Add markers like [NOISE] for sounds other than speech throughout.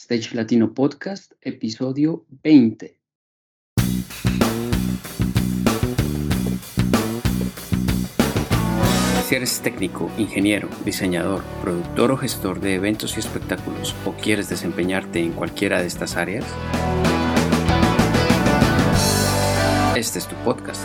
Stage Latino Podcast, episodio 20. Si eres técnico, ingeniero, diseñador, productor o gestor de eventos y espectáculos o quieres desempeñarte en cualquiera de estas áreas, este es tu podcast.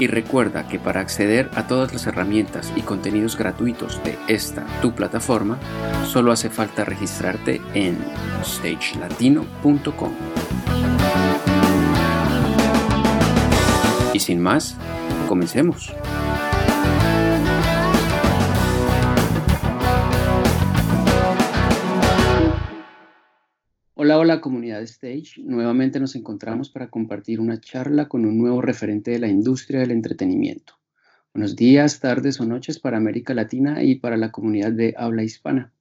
Y recuerda que para acceder a todas las herramientas y contenidos gratuitos de esta tu plataforma, solo hace falta registrarte en stagelatino.com. Y sin más, comencemos. Hola, hola comunidad Stage. Nuevamente nos encontramos para compartir una charla con un nuevo referente de la industria del entretenimiento. Buenos días, tardes o noches para América Latina y para la comunidad de habla hispana.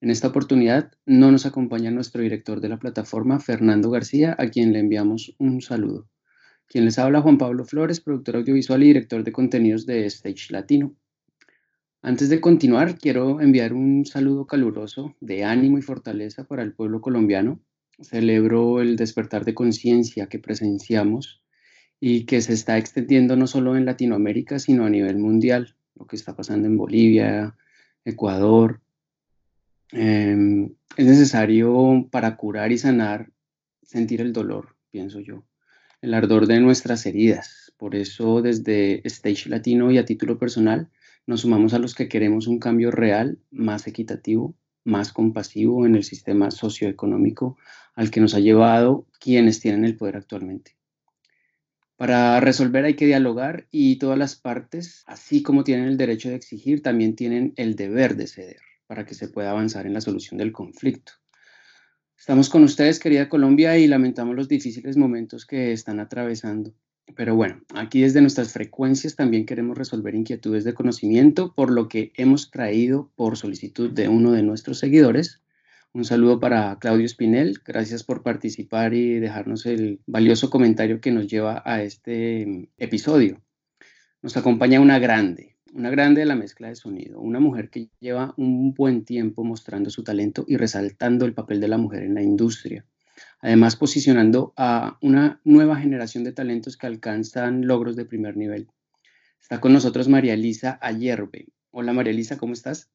En esta oportunidad no nos acompaña nuestro director de la plataforma, Fernando García, a quien le enviamos un saludo. Quien les habla, Juan Pablo Flores, productor audiovisual y director de contenidos de Stage Latino. Antes de continuar, quiero enviar un saludo caluroso de ánimo y fortaleza para el pueblo colombiano. Celebro el despertar de conciencia que presenciamos y que se está extendiendo no solo en Latinoamérica, sino a nivel mundial, lo que está pasando en Bolivia, Ecuador. Em, es necesario para curar y sanar sentir el dolor, pienso yo, el ardor de nuestras heridas. Por eso desde Stage Latino y a título personal, nos sumamos a los que queremos un cambio real, más equitativo, más compasivo en el sistema socioeconómico al que nos ha llevado quienes tienen el poder actualmente. Para resolver hay que dialogar y todas las partes, así como tienen el derecho de exigir, también tienen el deber de ceder para que se pueda avanzar en la solución del conflicto. Estamos con ustedes, querida Colombia, y lamentamos los difíciles momentos que están atravesando. Pero bueno, aquí desde nuestras frecuencias también queremos resolver inquietudes de conocimiento, por lo que hemos traído por solicitud de uno de nuestros seguidores. Un saludo para Claudio Espinel, gracias por participar y dejarnos el valioso comentario que nos lleva a este mm, episodio. Nos acompaña una grande, una grande de la mezcla de sonido, una mujer que lleva un buen tiempo mostrando su talento y resaltando el papel de la mujer en la industria además posicionando a una nueva generación de talentos que alcanzan logros de primer nivel. Está con nosotros María Elisa Ayerbe. Hola María Elisa, ¿cómo estás?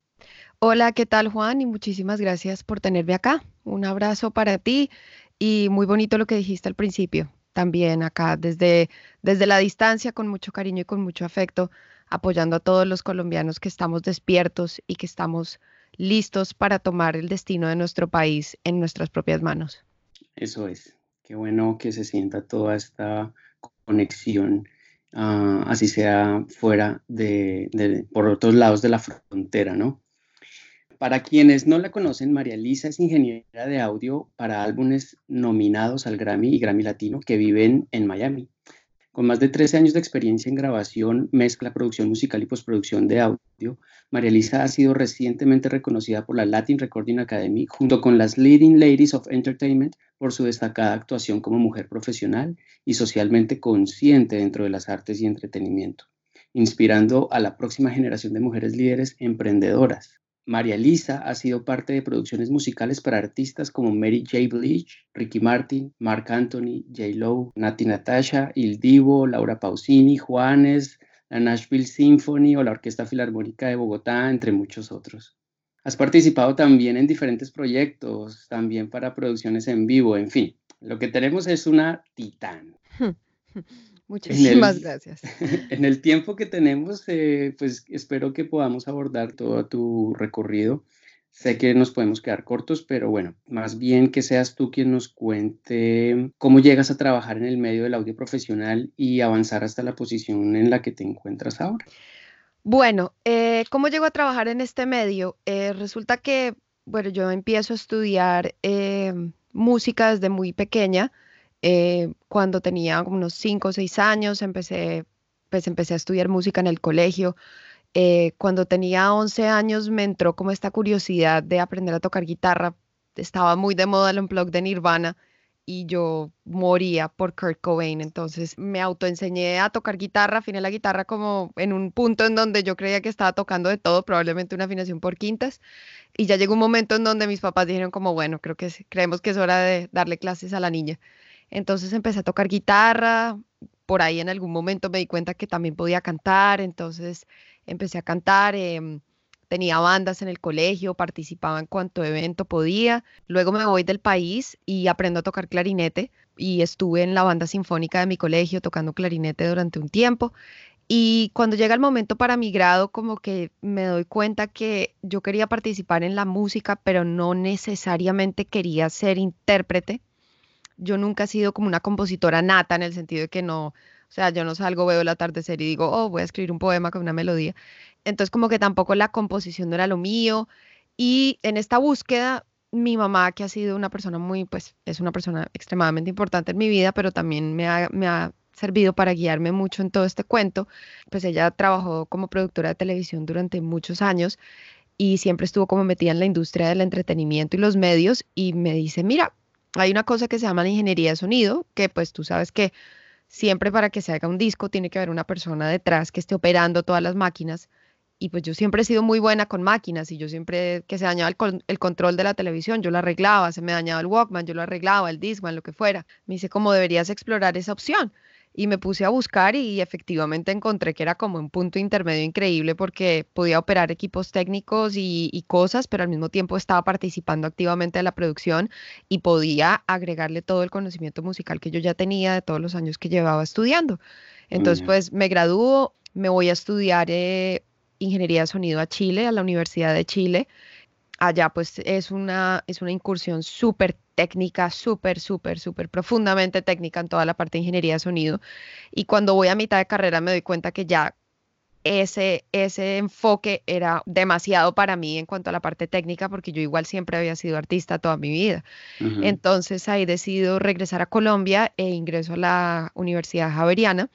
Hola, ¿qué tal Juan? Y muchísimas gracias por tenerme acá. Un abrazo para ti y muy bonito lo que dijiste al principio. También acá desde, desde la distancia, con mucho cariño y con mucho afecto, apoyando a todos los colombianos que estamos despiertos y que estamos listos para tomar el destino de nuestro país en nuestras propias manos. Eso es. Qué bueno que se sienta toda esta conexión, ah, así sea fuera de, por otros lados de la frontera, ¿no? Para quienes no la conocen, María Elisa es ingeniera de audio para álbumes nominados al Grammy y Grammy Latino que viven en Miami. Con más de 13 años de experiencia en grabación, mezcla, producción musical y postproducción de audio, María Elisa ha sido recientemente reconocida por la Latin Recording Academy junto con las Leading Ladies of Entertainment por su destacada actuación como mujer profesional y socialmente consciente dentro de las artes y entretenimiento, inspirando a la próxima generación de mujeres líderes emprendedoras. María Lisa ha sido parte de producciones musicales para artistas como Mary J. Blige, Ricky Martin, Mark Anthony, J. Lo, Nati Natasha, Il Divo, Laura Pausini, Juanes, la Nashville Symphony o la Orquesta Filarmónica de Bogotá, entre muchos otros. Has participado también en diferentes proyectos, también para producciones en vivo, en fin. Lo que tenemos es una titán. Muchísimas gracias. [LAUGHS] En el tiempo que tenemos, eh, pues espero que podamos abordar todo tu recorrido. Sé que nos podemos quedar cortos, pero bueno, más bien que seas tú quien nos cuente cómo llegas a trabajar en el medio del audio profesional y avanzar hasta la posición en la que te encuentras ahora. Bueno, eh, ¿cómo llego a trabajar en este medio? Eh, resulta que, bueno, yo empiezo a estudiar música desde muy pequeña. Eh, cuando tenía unos 5 o 6 años empecé, pues empecé a estudiar música en el colegio. Eh, cuando tenía 11 años me entró como esta curiosidad de aprender a tocar guitarra. Estaba muy de moda el unplug de Nirvana y yo moría por Kurt Cobain. Entonces me autoenseñé a tocar guitarra, afiné la guitarra como en un punto en donde yo creía que estaba tocando de todo, probablemente una afinación por quintas. Y ya llegó un momento en donde mis papás dijeron como, bueno, creo que creemos que es hora de darle clases a la niña. Entonces empecé a tocar guitarra, por ahí en algún momento me di cuenta que también podía cantar, entonces empecé a cantar. Em, tenía bandas en el colegio, participaba en cuanto evento podía. Luego me voy del país y aprendo a tocar clarinete y estuve en la banda sinfónica de mi colegio tocando clarinete durante un tiempo. Y cuando llega el momento para mi grado, como que me doy cuenta que yo quería participar en la música, pero no necesariamente quería ser intérprete. Yo nunca he sido como una compositora nata en el sentido de que no, o sea, yo no salgo, veo el atardecer y digo, oh, voy a escribir un poema con una melodía entonces como que tampoco la composición no era lo mío. Y en esta búsqueda, mi mamá, que ha sido una persona muy, pues es una persona extremadamente importante en mi vida, pero también me ha, me ha servido para guiarme mucho en todo este cuento, pues ella trabajó como productora de televisión durante muchos años y siempre estuvo como metida en la industria del entretenimiento y los medios y me dice, mira, hay una cosa que se llama la ingeniería de sonido, que pues tú sabes que siempre para que se haga un disco tiene que haber una persona detrás que esté operando todas las máquinas y pues yo siempre he sido muy buena con máquinas y yo siempre que se dañaba el, control de la televisión, yo lo arreglaba, se me dañaba el Walkman, yo lo arreglaba, el Discman, lo que fuera. Me dice, ¿cómo deberías explorar esa opción? Y me puse a buscar y efectivamente encontré que era como un punto intermedio increíble porque podía operar equipos técnicos y, y cosas, pero al mismo tiempo estaba participando activamente de la producción y podía agregarle todo el conocimiento musical que yo ya tenía de todos los años que llevaba estudiando. Entonces, pues me graduó, me voy a estudiar eh, ingeniería de sonido a Chile, a la Universidad de Chile. Allá pues es una, es una incursión súper técnica, súper, súper, súper profundamente técnica en toda la parte de ingeniería de sonido. Y cuando voy a mitad de carrera me doy cuenta que ya ese, ese enfoque era demasiado para mí en cuanto a la parte técnica, porque yo igual siempre había sido artista toda mi vida. Entonces ahí decido regresar a Colombia e ingreso a la Universidad Javeriana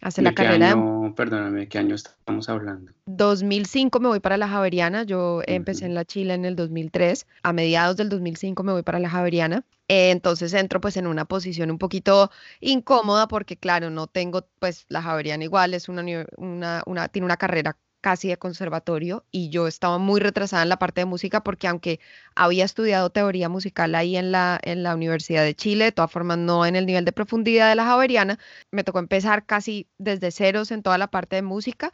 hace la carrera. Año, perdóname, ¿qué año estamos hablando? 2005 me voy para la Javeriana, yo empecé en la Chile en el 2003, a mediados del 2005 me voy para la Javeriana, eh, entonces entro pues en una posición un poquito incómoda porque claro, no tengo pues la Javeriana igual, es una, una, una tiene una carrera casi de conservatorio y yo estaba muy retrasada en la parte de música porque aunque había estudiado teoría musical ahí en la, en la Universidad de Chile, de todas formas no en el nivel de profundidad de la Javeriana, me tocó empezar casi desde ceros en toda la parte de música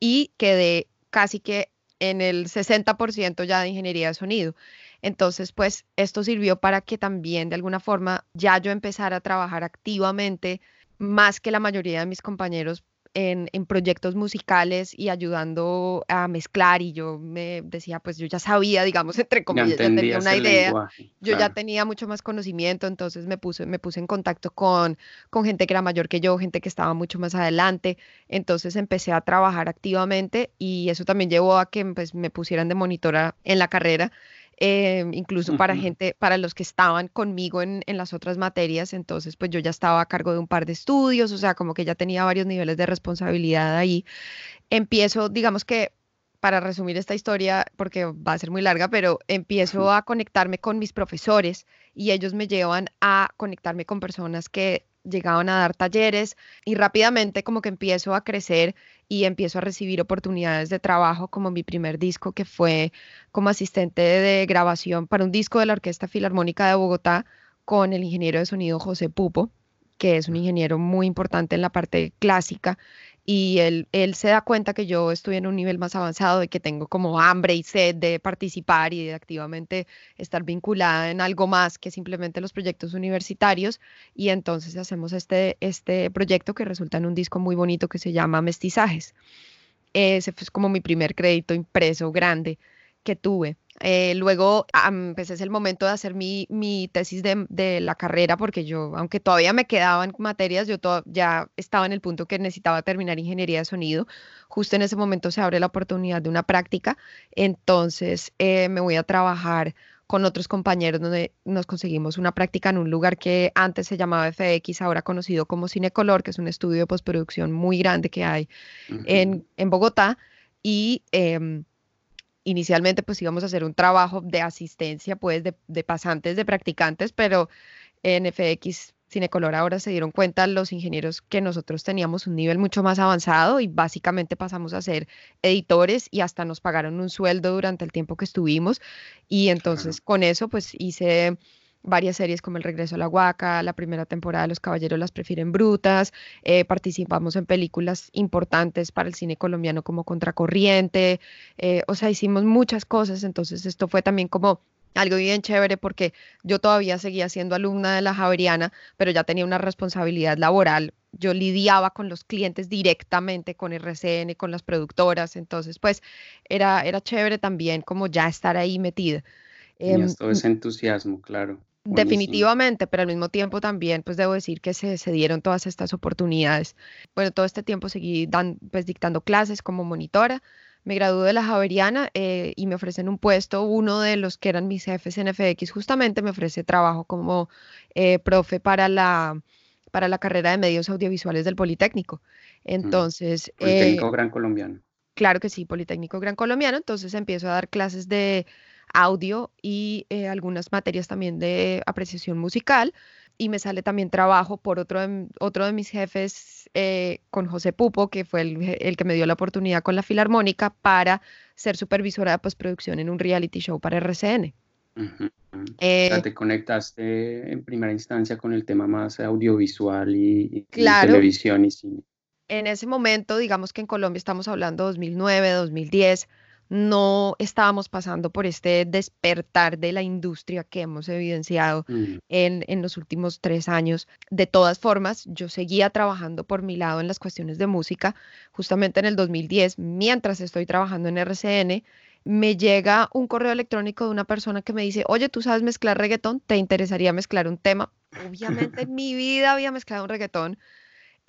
y quedé casi que en el 60% ya de ingeniería de sonido. Entonces, pues esto sirvió para que también de alguna forma ya yo empezara a trabajar activamente más que la mayoría de mis compañeros en, proyectos musicales y ayudando a mezclar y yo me decía, pues yo ya sabía, digamos, [LAUGHS] entre comillas, ya, tenía una idea, yo ya tenía mucho más conocimiento, entonces me puse, me puse en contacto con, con gente que era mayor que yo, gente que estaba mucho más adelante, entonces empecé a trabajar activamente y eso también llevó a que pues, me pusieran de monitora en la carrera Em, incluso para gente, para los que estaban conmigo en, en, las otras materias, entonces pues yo ya estaba a cargo de un par de estudios, o sea, como que ya tenía varios niveles de responsabilidad ahí. Empiezo, digamos que, para resumir esta historia, porque va a ser muy larga, pero empiezo a conectarme con mis profesores y ellos me llevan a conectarme con personas que llegaban a dar talleres y rápidamente como que empiezo a crecer y empiezo a recibir oportunidades de trabajo como mi primer disco que fue como asistente de grabación para un disco de la Orquesta Filarmónica de Bogotá con el ingeniero de sonido José Pupo, que es un ingeniero muy importante en la parte clásica y él, él se da cuenta que yo estoy en un nivel más avanzado, de que tengo como hambre y sed de participar y de activamente estar vinculada en algo más que simplemente los proyectos universitarios. Y entonces hacemos este, este proyecto que resulta en un disco muy bonito que se llama Mestizajes. Ese fue como mi primer crédito impreso grande que tuve. Eh, luego, empecé es el momento de hacer mi, mi tesis de, de, la carrera, porque yo, aunque todavía me quedaban materias, yo ya estaba en el punto que necesitaba terminar ingeniería de sonido. Justo en ese momento se abre la oportunidad de una práctica, entonces eh, me voy a trabajar con otros compañeros donde nos conseguimos una práctica en un lugar que antes se llamaba FX, ahora conocido como Cinecolor, que es un estudio de postproducción muy grande que hay en, Bogotá. Y em, inicialmente pues íbamos a hacer un trabajo de asistencia pues de, de pasantes, de practicantes, pero en FX Cinecolor ahora se dieron cuenta los ingenieros que nosotros teníamos un nivel mucho más avanzado y básicamente pasamos a ser editores y hasta nos pagaron un sueldo durante el tiempo que estuvimos. Y entonces con eso pues hice varias series como El Regreso a la Huaca, la primera temporada de Los Caballeros las prefieren brutas, eh, participamos en películas importantes para el cine colombiano como Contracorriente, eh, o sea, hicimos muchas cosas, entonces esto fue también como algo bien chévere porque yo todavía seguía siendo alumna de la Javeriana, pero ya tenía una responsabilidad laboral. Yo lidiaba con los clientes directamente, con RCN, con las productoras, entonces pues era, era chévere también como ya estar ahí metida. Y esto em, es entusiasmo, claro. Definitivamente, pero al mismo tiempo también, pues debo decir que se, se dieron todas estas oportunidades. Bueno, todo este tiempo seguí dan, pues, dictando clases como monitora, me gradué de la Javeriana eh, y me ofrecen un puesto, uno de los que eran mis jefes en FX justamente me ofrece trabajo como eh, profe para la, para la carrera de medios audiovisuales del Politécnico. Entonces... Politécnico eh, Gran Colombiano. Claro que sí, Politécnico Gran Colombiano. Entonces empiezo a dar clases de audio y algunas materias también de apreciación musical y me sale también trabajo por otro de, otro de mis jefes eh, con José Pupo, que fue el, que me dio la oportunidad con la Filarmónica para ser supervisora de postproducción en un reality show para RCN. Eh, te conectaste en primera instancia con el tema más audiovisual y, televisión y cine. En ese momento, digamos que en Colombia estamos hablando 2009, 2010, no estábamos pasando por este despertar de la industria que hemos evidenciado mm. en, los últimos tres años. De todas formas, yo seguía trabajando por mi lado en las cuestiones de música. Justamente en el 2010, mientras estoy trabajando en RCN, me llega un correo electrónico de una persona que me dice, oye, ¿tú sabes mezclar reggaetón? ¿Te interesaría mezclar un tema? [LAUGHS] Obviamente en mi vida había mezclado un reggaetón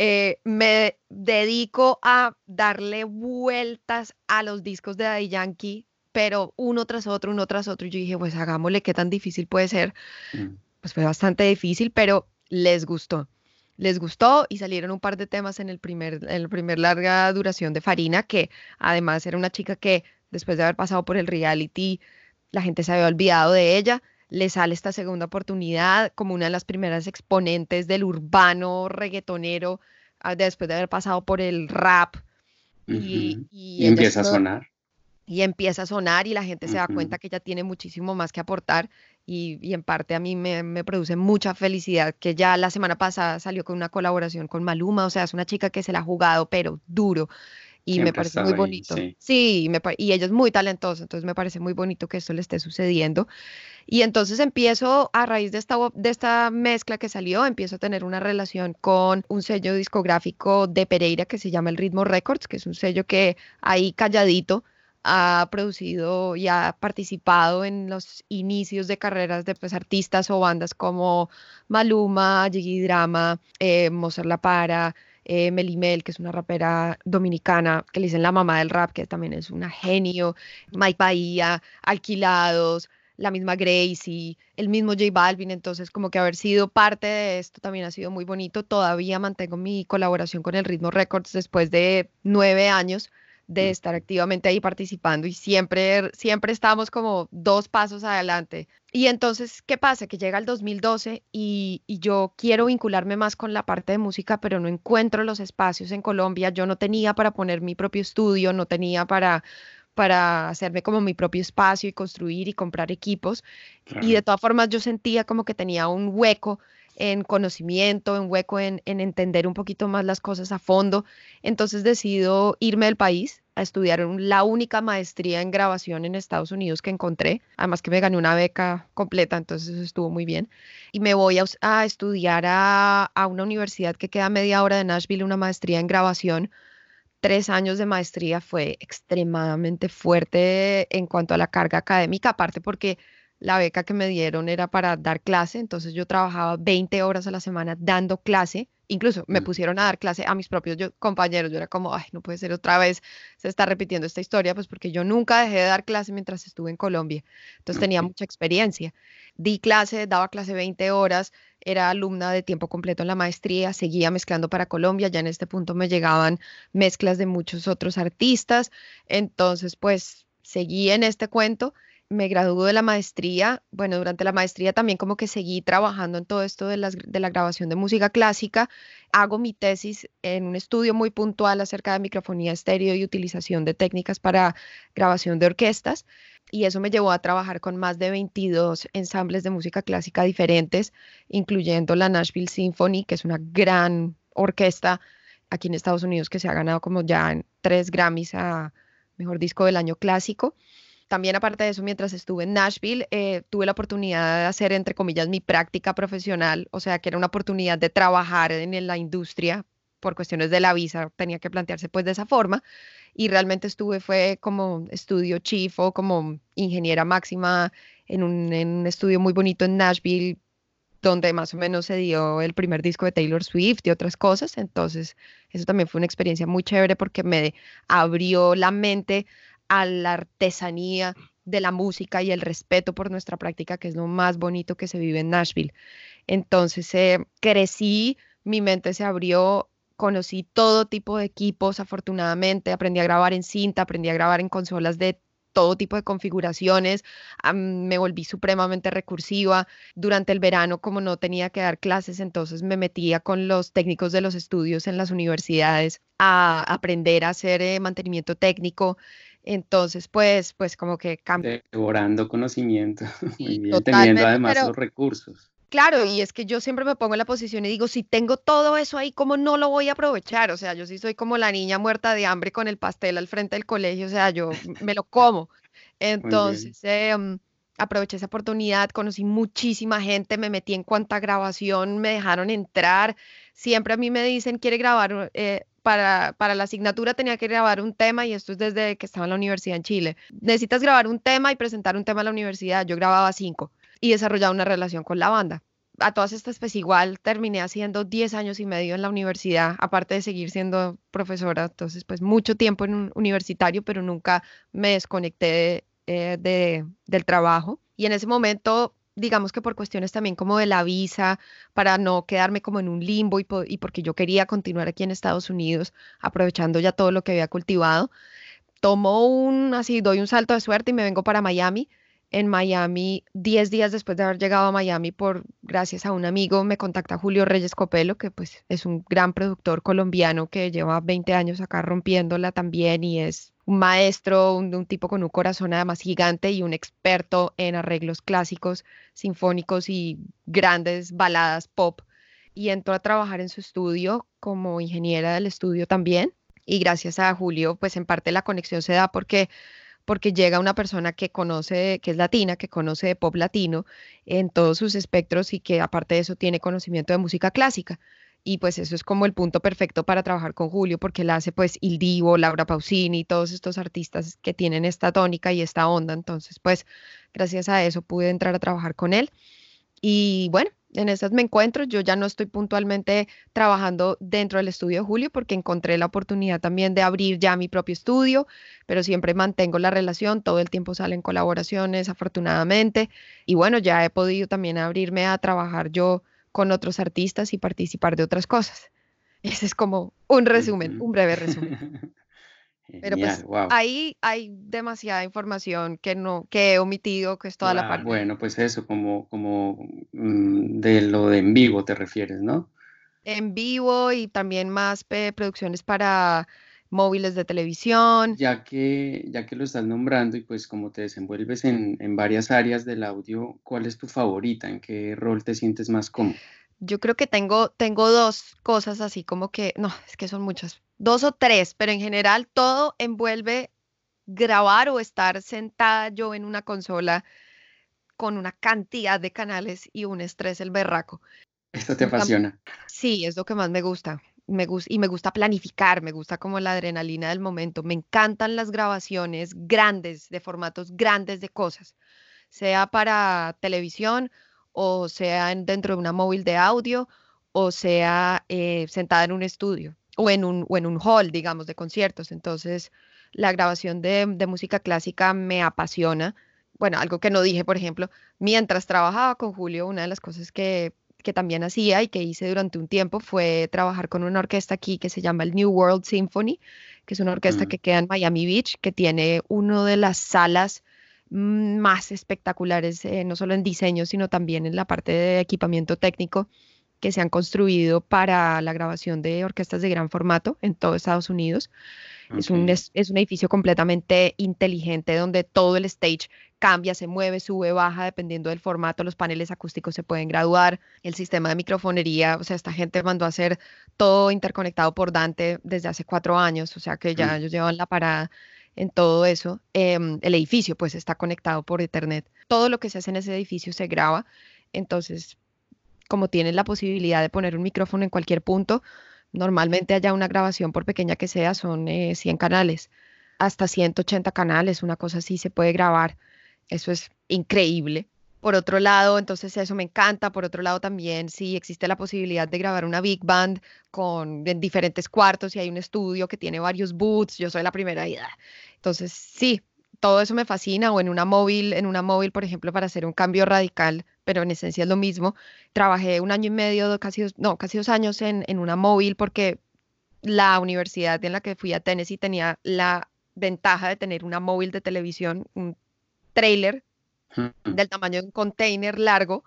eh, me dedico a darle vueltas a los discos de Daddy Yankee, pero uno tras otro, uno tras otro. Y yo dije, pues hagámosle, qué tan difícil puede ser. Mm. Pues fue bastante difícil, pero les gustó. Les gustó y salieron un par de temas en el primer, en el primer larga duración de Farina, que además era una chica que después de haber pasado por el reality, la gente se había olvidado de ella le sale esta segunda oportunidad como una de las primeras exponentes del urbano reggaetonero ah, después de haber pasado por el rap. y, empieza a sonar. Y empieza a sonar y la gente se da cuenta que ella tiene muchísimo más que aportar y, y en parte a mí me, me, produce mucha felicidad que ya la semana pasada salió con una colaboración con Maluma, o sea, es una chica que se la ha jugado, pero duro y me parece muy bonito. sí, y ella es muy talentosa, entonces me parece muy bonito que esto le esté sucediendo. Y entonces empiezo, a raíz de esta, de esta mezcla que salió, empiezo a tener una relación con un sello discográfico de Pereira que se llama El Ritmo Records, que es un sello que ahí calladito ha producido y ha participado en los inicios de carreras de pues, artistas o bandas como Maluma, Jiggy Drama, eh, Mozart La Para, eh, Melimel, que es una rapera dominicana, que le dicen la mamá del rap, que también es una genio, Mike Bahía, Alquilados, la misma Gracie, el mismo J Balvin, entonces como que haber sido parte de esto también ha sido muy bonito. Todavía mantengo mi colaboración con el Ritmo Records después de nueve años de estar activamente ahí participando y siempre, siempre estamos como dos pasos adelante. Y entonces, ¿qué pasa? Que llega el 2012 y, y, yo quiero vincularme más con la parte de música, pero no encuentro los espacios en Colombia. Yo no tenía para poner mi propio estudio, no tenía para para hacerme como mi propio espacio y construir y comprar equipos. Y de todas formas yo sentía como que tenía un hueco en conocimiento, un hueco en, entender un poquito más las cosas a fondo. Entonces decido irme del país a estudiar la única maestría en grabación en Estados Unidos que encontré, además que me gané una beca completa, entonces estuvo muy bien. Y me voy a, estudiar a, a, una universidad que queda a media hora de Nashville, una maestría en grabación. Tres años de maestría fue extremadamente fuerte en cuanto a la carga académica, aparte porque la beca que me dieron era para dar clase, entonces yo trabajaba 20 horas a la semana dando clase. Incluso me mm. pusieron a dar clase a mis propios compañeros. Yo era como, ay, no puede ser otra vez, se está repitiendo esta historia, pues porque yo nunca dejé de dar clase mientras estuve en Colombia. Entonces tenía mucha experiencia. Di clase, daba clase 20 horas, era alumna de tiempo completo en la maestría, seguía mezclando para Colombia, ya en este punto me llegaban mezclas de muchos otros artistas. Entonces, pues seguí en este cuento me graduó de la maestría, bueno, durante la maestría también como que seguí trabajando en todo esto de, de, la grabación de música clásica. Hago mi tesis en un estudio muy puntual acerca de microfonía estéreo y utilización de técnicas para grabación de orquestas. Y eso me llevó a trabajar con más de 22 ensambles de música clásica diferentes, incluyendo la Nashville Symphony, que es una gran orquesta aquí en Estados Unidos que se ha ganado como ya tres Grammys a Mejor Disco del Año Clásico también aparte de eso, mientras estuve en Nashville, eh, tuve la oportunidad de hacer, entre comillas, mi práctica profesional, o sea, que era una oportunidad de trabajar en la industria por cuestiones de la visa, tenía que plantearse pues de esa forma, y realmente estuve, fue como estudio chief o como ingeniera máxima en un, en un estudio muy bonito en Nashville, donde más o menos se dio el primer disco de Taylor Swift y otras cosas. Entonces, eso también fue una experiencia muy chévere porque me abrió la mente a la artesanía de la música y el respeto por nuestra práctica, que es lo más bonito que se vive en Nashville. Entonces eh, crecí, mi mente se abrió, conocí todo tipo de equipos, afortunadamente, aprendí a grabar en cinta, aprendí a grabar en consolas de todo tipo de configuraciones, me volví supremamente recursiva. Durante el verano, como no tenía que dar clases, entonces me metía con los técnicos de los estudios en las universidades a aprender a hacer eh, mantenimiento técnico entonces, pues, pues como que cambia. Devorando conocimiento, [LAUGHS] muy bien, teniendo además los recursos. Claro, y es que yo siempre me pongo en la posición y digo, si tengo todo eso ahí, ¿cómo no lo voy a aprovechar? O sea, yo sí soy como la niña muerta de hambre con el pastel al frente del colegio, o sea, yo me lo como. Entonces, em, aproveché esa oportunidad, conocí muchísima gente, me metí en cuanta grabación me dejaron entrar. Siempre a mí me dicen, quiere grabar, eh, para, para, la asignatura tenía que grabar un tema y esto es desde que estaba en la universidad en Chile. Necesitas grabar un tema y presentar un tema a la universidad. Yo grababa cinco y desarrollaba una relación con la banda. A todas estas, pues igual terminé haciendo 10 años y medio en la universidad, aparte de seguir siendo profesora. Entonces, pues mucho tiempo en un universitario, pero nunca me desconecté eh, de, del trabajo. Y en ese momento digamos que por cuestiones también como de la visa, para no quedarme como en un limbo y, y, porque yo quería continuar aquí en Estados Unidos, aprovechando ya todo lo que había cultivado, tomo un, así, doy un salto de suerte y me vengo para Miami. En Miami, 10 días después de haber llegado a Miami, por gracias a un amigo, me contacta Julio Reyes Copelo, que pues es un gran productor colombiano que lleva 20 años acá rompiéndola también y es un maestro, un, un tipo con un corazón además gigante y un experto en arreglos clásicos, sinfónicos y grandes baladas pop. Y entró a trabajar en su estudio como ingeniera del estudio también. Y gracias a Julio, pues en parte la conexión se da porque porque llega una persona que conoce, que es latina, que conoce de pop latino en todos sus espectros y que aparte de eso tiene conocimiento de música clásica. Y pues eso es como el punto perfecto para trabajar con Julio, porque él hace pues Il Divo, Laura Pausini, todos estos artistas que tienen esta tónica y esta onda. Entonces, pues gracias a eso pude entrar a trabajar con él. Y bueno, en esas me encuentro. Yo ya no estoy puntualmente trabajando dentro del estudio de Julio porque encontré la oportunidad también de abrir ya mi propio estudio, pero siempre mantengo la relación, todo el tiempo salen colaboraciones, afortunadamente. Y bueno, ya he podido también abrirme a trabajar yo con otros artistas y participar de otras cosas. [LAUGHS] Ese es como un resumen, un breve resumen. [LAUGHS] Pero pues ahí hay demasiada información que no, que he omitido, que es toda la parte. Bueno, pues eso, como, como mm, de lo de en vivo te refieres, ¿no? En vivo y también más producciones para móviles de televisión. Ya que, ya que lo estás nombrando y pues como te desenvuelves en, en varias áreas del audio, ¿cuál es tu favorita? ¿En qué rol te sientes más cómodo? Yo creo que tengo, tengo dos cosas así como que, no, es que son muchas, dos o tres, pero en general todo envuelve grabar o estar sentada yo en una consola con una cantidad de canales y un estrés el berraco. Esto te apasiona. Sí, es lo que más me gusta. Me gusta y me gusta planificar, me gusta como la adrenalina del momento. Me encantan las grabaciones grandes, de formatos grandes de cosas sea para televisión o sea dentro de una móvil de audio o sea eh, sentada en un estudio o en un, o en un hall, digamos, de conciertos. Entonces, la grabación de, de música clásica me apasiona. Bueno, algo que no dije, por ejemplo, mientras trabajaba con Julio, una de las cosas que, que también hacía y que hice durante un tiempo fue trabajar con una orquesta aquí que se llama el New World Symphony, que es una orquesta mm. que queda en Miami Beach, que tiene una de las salas más espectaculares, eh, no solo en diseño, sino también en la parte de equipamiento técnico que se han construido para la grabación de orquestas de gran formato en todo Estados Unidos. Es, un, es, un edificio completamente inteligente donde todo el stage cambia, se mueve, sube, baja, dependiendo del formato. Los paneles acústicos se pueden graduar. El sistema de microfonería, o sea, esta gente mandó a hacer todo interconectado por Dante desde hace cuatro años, o sea que ya ellos llevan la parada en todo eso. Em, el edificio, pues, está conectado por Ethernet. Todo lo que se hace en ese edificio se graba. Entonces, como tienen la posibilidad de poner un micrófono en cualquier punto, Normalmente haya una grabación, por pequeña que sea, son 100 eh, canales, hasta 180 canales, una cosa así se puede grabar. Eso es increíble. Por otro lado, entonces eso me encanta. Por otro lado, también si existe la posibilidad de grabar una big band con en diferentes cuartos y hay un estudio que tiene varios booths, yo soy la primera idea. Entonces, sí, todo eso me fascina. O en una móvil, en una móvil, por ejemplo, para hacer un cambio radical, pero en esencia es lo mismo. Trabajé un año y medio, casi dos, no, casi dos años en, en una móvil porque la universidad en la que fui a Tennessee tenía la ventaja de tener una móvil de televisión, un trailer del tamaño de un container largo,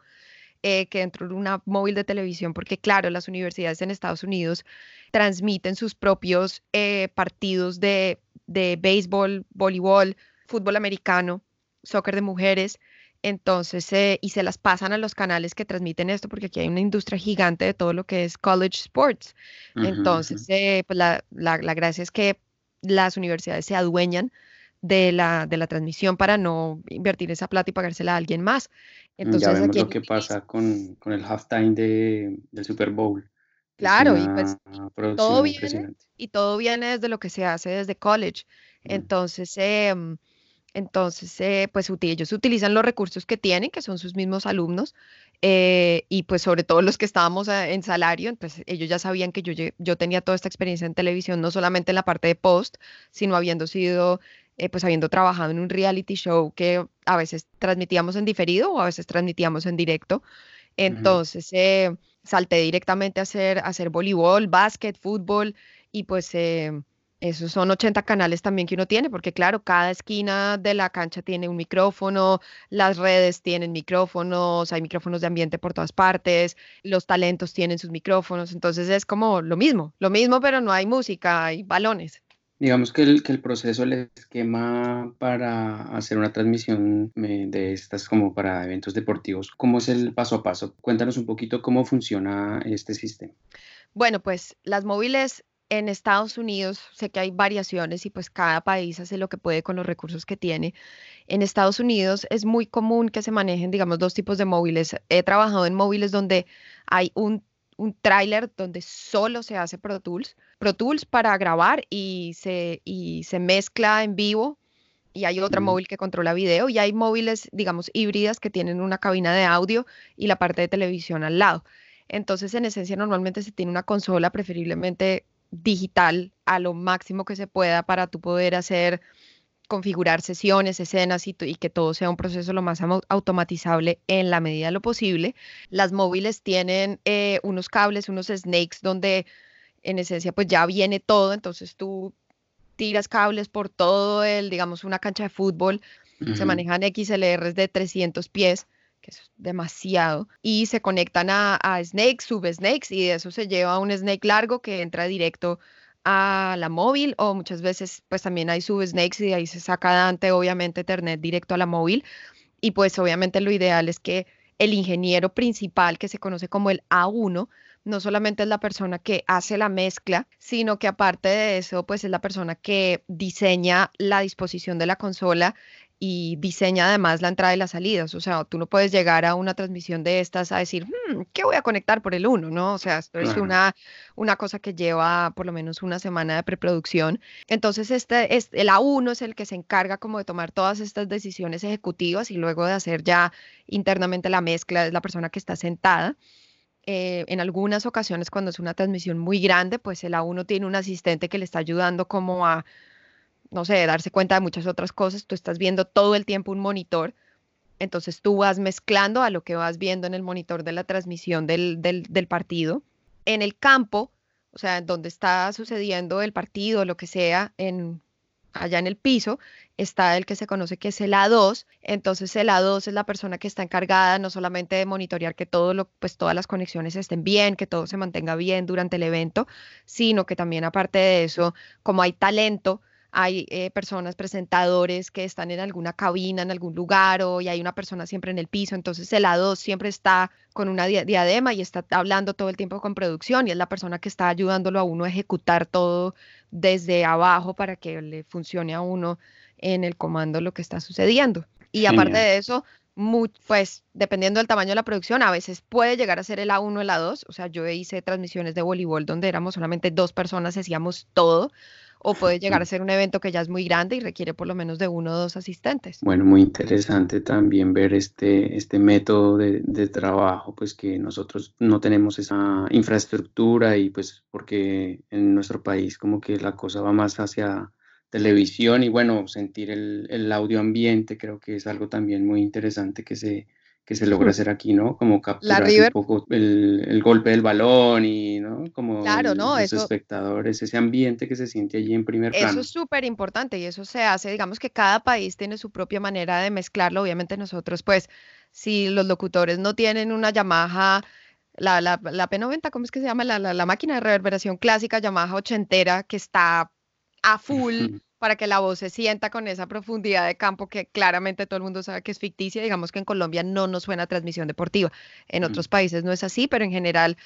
eh, que dentro de una móvil de televisión, porque claro, las universidades en Estados Unidos transmiten sus propios eh, partidos de, de béisbol, voleibol, fútbol americano, soccer de mujeres, entonces, eh, y se las pasan a los canales que transmiten esto, porque aquí hay una industria gigante de todo lo que es college sports. Entonces, eh, pues la, la, gracia es que las universidades se adueñan de la, de la transmisión para no invertir esa plata y pagársela a alguien más. Entonces, ya vemos lo que pasa con, con, el halftime de, del Super Bowl. Claro, y pues todo viene, y todo viene desde lo que se hace desde college. Entonces, eh, entonces, eh, pues ellos utilizan los recursos que tienen, que son sus mismos alumnos, eh, y pues sobre todo los que estábamos eh, en salario, pues ellos ya sabían que yo, yo tenía toda esta experiencia en televisión, no solamente en la parte de post, sino habiendo sido, pues habiendo trabajado en un reality show que a veces transmitíamos en diferido o a veces transmitíamos en directo. Entonces, salté directamente a hacer, a hacer voleibol, básquet, fútbol, y pues esos son 80 canales también que uno tiene, porque claro, cada esquina de la cancha tiene un micrófono, las redes tienen micrófonos, hay micrófonos de ambiente por todas partes, los talentos tienen sus micrófonos, entonces es como lo mismo, lo mismo, pero no hay música, hay balones. Digamos que el, que el proceso, el esquema para hacer una transmisión eh, de estas como para eventos deportivos, ¿cómo es el paso a paso? Cuéntanos un poquito cómo funciona este sistema. Bueno, pues las móviles en Estados Unidos sé que hay variaciones y pues cada país hace lo que puede con los recursos que tiene. En Estados Unidos es muy común que se manejen, digamos, dos tipos de móviles. He trabajado en móviles donde hay un, un tráiler donde solo se hace Pro Tools, Pro Tools para grabar y se, y se mezcla en vivo. Y hay otra móvil que controla video y hay móviles, digamos, híbridas que tienen una cabina de audio y la parte de televisión al lado. Entonces, en esencia, normalmente se tiene una consola, preferiblemente digital a lo máximo que se pueda para tú poder hacer, configurar sesiones, escenas y, que todo sea un proceso lo más automatizable en la medida de lo posible. Las móviles tienen eh, unos cables, unos snakes donde en esencia pues ya viene todo, entonces tú tiras cables por todo el, digamos, una cancha de fútbol, se manejan XLRs de 300 pies que es demasiado, y se conectan a, a snakes, y de eso se lleva un snake largo que entra directo a la móvil, o muchas veces pues también hay sub-snakes y de ahí se saca Dante, obviamente, Ethernet directo a la móvil, y pues obviamente lo ideal es que el ingeniero principal, que se conoce como el A1, no solamente es la persona que hace la mezcla, sino que aparte de eso, pues es la persona que diseña la disposición de la consola y diseña además la entrada y las salidas. O sea, tú no puedes llegar a una transmisión de estas a decir, hmm, ¿qué voy a conectar por el 1? ¿no? O sea, esto es una, una cosa que lleva por lo menos una semana de preproducción. Entonces, este, este, el A1 es el que se encarga como de tomar todas estas decisiones ejecutivas y luego de hacer ya internamente la mezcla, es la persona que está sentada. Eh, en algunas ocasiones cuando es una transmisión muy grande, pues el A1 tiene un asistente que le está ayudando como a no sé, darse cuenta de muchas otras cosas, tú estás viendo todo el tiempo un monitor, entonces tú vas mezclando a lo que vas viendo en el monitor de la transmisión del, partido. En el campo, o sea, donde está sucediendo el partido, lo que sea, en, allá en el piso, está el que se conoce que es el A2. Entonces el A2 es la persona que está encargada no solamente de monitorear que todo lo, pues todas las conexiones estén bien, que todo se mantenga bien durante el evento, sino que también aparte de eso, como hay talento, hay eh, personas, presentadores que están en alguna cabina, en algún lugar, o y hay una persona siempre en el piso, entonces el A2 siempre está con una diadema y está hablando todo el tiempo con producción y es la persona que está ayudándolo a uno a ejecutar todo desde abajo para que le funcione a uno en el comando lo que está sucediendo. Y aparte de eso, pues dependiendo del tamaño de la producción, a veces puede llegar a ser el A1 o el A2. O sea, yo hice transmisiones de voleibol donde éramos solamente dos personas, hacíamos todo o puede llegar a ser un evento que ya es muy grande y requiere por lo menos de uno o dos asistentes. Bueno, muy interesante también ver este, este método de, de, trabajo, pues que nosotros no tenemos esa infraestructura y pues porque en nuestro país como que la cosa va más hacia televisión y bueno, sentir el, el audio ambiente creo que es algo también muy interesante que se, que se logra hacer aquí, ¿no? Como capturar un poco el, el, golpe del balón y, ¿no? Como claro, ¿no? los espectadores, ese ambiente que se siente allí en primer plano. Eso es súper importante y eso se hace, digamos que cada país tiene su propia manera de mezclarlo. Obviamente nosotros, pues, si los locutores no tienen una Yamaha, la, la, la P90, ¿cómo es que se llama? La, la, la máquina de reverberación clásica Yamaha ochentera que está a full [LAUGHS] para que la voz se sienta con esa profundidad de campo que claramente todo el mundo sabe que es ficticia. Digamos que en Colombia no nos suena transmisión deportiva. En otros países no es así, pero en general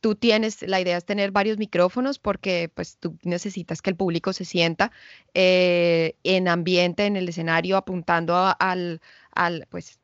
tú tienes, la idea es tener varios micrófonos porque pues tú necesitas que el público se sienta eh, en ambiente, en el escenario, apuntando al, al, pues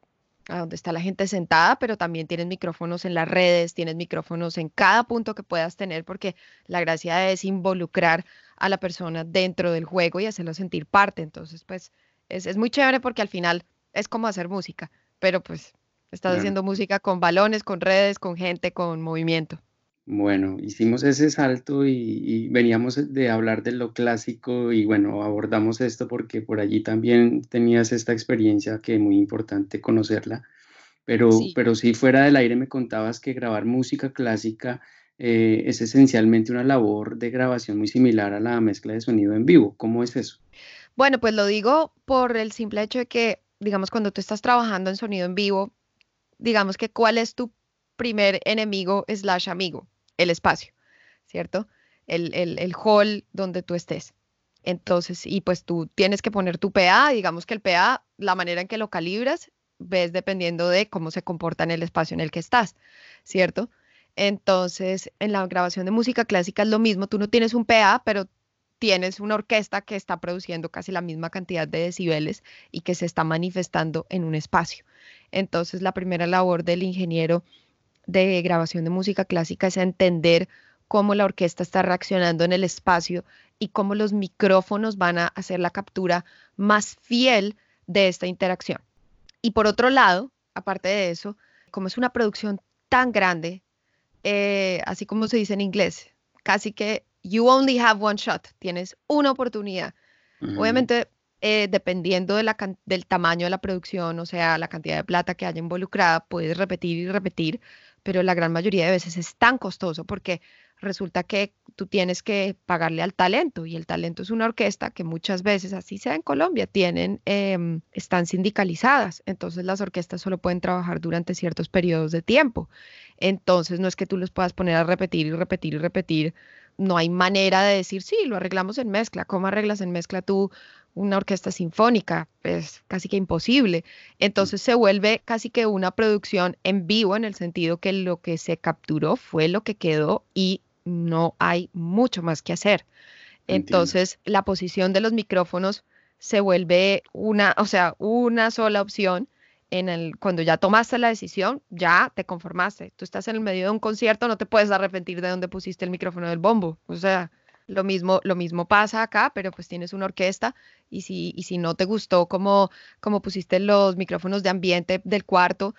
a donde está la gente sentada, pero también tienes micrófonos en las redes, tienes micrófonos en cada punto que puedas tener, porque la gracia es involucrar a la persona dentro del juego y hacerlo sentir parte. Entonces, pues es, muy chévere porque al final es como hacer música, pero pues estás haciendo música con balones, con redes, con gente, con movimiento. Bueno, hicimos ese salto y, veníamos de hablar de lo clásico y bueno, abordamos esto porque por allí también tenías esta experiencia que es muy importante conocerla, pero sí. pero sí fuera del aire me contabas que grabar música clásica eh, es esencialmente una labor de grabación muy similar a la mezcla de sonido en vivo. ¿Cómo es eso? Bueno, pues lo digo por el simple hecho de que, digamos, cuando tú estás trabajando en sonido en vivo, digamos que cuál es tu primer enemigo slash amigo, el espacio, ¿cierto? El, el, el hall donde tú estés. Entonces, y pues tú tienes que poner tu PA, digamos que el PA, la manera en que lo calibras, ves dependiendo de cómo se comporta en el espacio en el que estás, ¿cierto? Entonces, en la grabación de música clásica es lo mismo, tú no tienes un PA, pero tienes una orquesta que está produciendo casi la misma cantidad de decibeles y que se está manifestando en un espacio. Entonces, la primera labor del ingeniero de grabación de música clásica es entender cómo la orquesta está reaccionando en el espacio y cómo los micrófonos van a hacer la captura más fiel de esta interacción. Y por otro lado, aparte de eso, como es una producción tan grande, eh, así como se dice en inglés, casi que you only have one shot, tienes una oportunidad. Obviamente, eh, dependiendo de la del tamaño de la producción, o sea, la cantidad de plata que haya involucrada, puedes repetir y repetir, pero la gran mayoría de veces es tan costoso porque resulta que tú tienes que pagarle al talento y el talento es una orquesta que muchas veces, así sea en Colombia, tienen, em, están sindicalizadas, entonces las orquestas solo pueden trabajar durante ciertos periodos de tiempo, entonces no es que tú los puedas poner a repetir y repetir y repetir, no hay manera de decir, sí, lo arreglamos en mezcla, ¿cómo arreglas en mezcla tú una orquesta sinfónica? Es casi que imposible. Entonces se vuelve casi que una producción en vivo en el sentido que lo que se capturó fue lo que quedó y no hay mucho más que hacer. Entonces, la posición de los micrófonos se vuelve una, o sea, una sola opción. En el, cuando ya tomaste la decisión, ya te conformaste. Tú estás en el medio de un concierto, no te puedes arrepentir de dónde pusiste el micrófono del bombo. O sea, lo mismo, lo mismo pasa acá, pero pues tienes una orquesta y si, y si no te gustó como, como pusiste los micrófonos de ambiente del cuarto,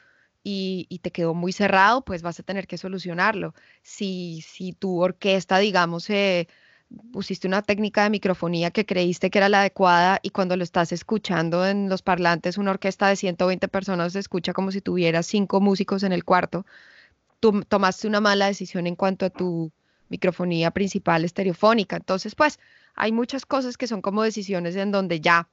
y, te quedó muy cerrado, pues vas a tener que solucionarlo. Si, si tu orquesta, digamos, eh, pusiste una técnica de microfonía que creíste que era la adecuada y cuando lo estás escuchando en los parlantes, una orquesta de 120 personas se escucha como si tuvieras cinco músicos en el cuarto, tú tomaste una mala decisión en cuanto a tu microfonía principal estereofónica. Entonces, pues hay muchas cosas que son como decisiones en donde ya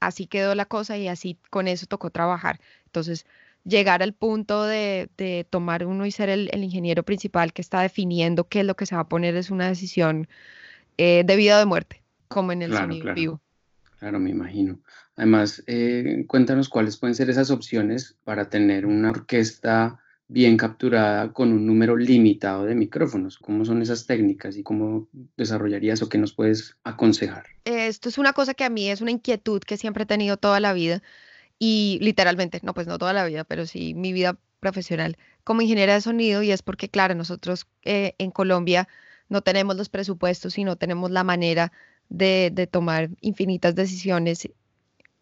así quedó la cosa y así con eso tocó trabajar. Entonces, llegar al punto de, tomar uno y ser el, ingeniero principal que está definiendo qué es lo que se va a poner es una decisión eh, de vida o de muerte, como en el sonido vivo. Claro, me imagino. Además, eh, cuéntanos cuáles pueden ser esas opciones para tener una orquesta bien capturada con un número limitado de micrófonos. ¿Cómo son esas técnicas y cómo desarrollarías o qué nos puedes aconsejar? Esto es una cosa que a mí es una inquietud que siempre he tenido toda la vida y literalmente, no, pues no toda la vida, pero sí mi vida profesional como ingeniera de sonido y es porque, claro, nosotros eh, en Colombia no tenemos los presupuestos y no tenemos la manera de, de, tomar infinitas decisiones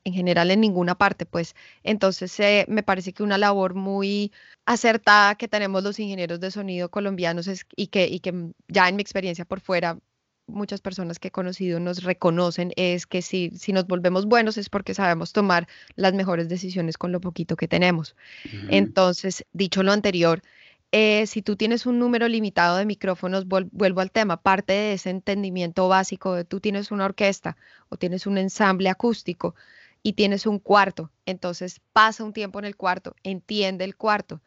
en general en ninguna parte, pues entonces eh, me parece que una labor muy acertada que tenemos los ingenieros de sonido colombianos es, y, que, y que ya en mi experiencia por fuera muchas personas que he conocido nos reconocen es que si, si nos volvemos buenos es porque sabemos tomar las mejores decisiones con lo poquito que tenemos. Entonces, dicho lo anterior, eh, si tú tienes un número limitado de micrófonos, vuelvo al tema, parte de ese entendimiento básico de tú tienes una orquesta o tienes un ensamble acústico y tienes un cuarto, entonces pasa un tiempo en el cuarto, entiende el cuarto,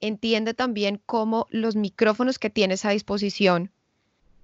entiende también cómo los micrófonos que tienes a disposición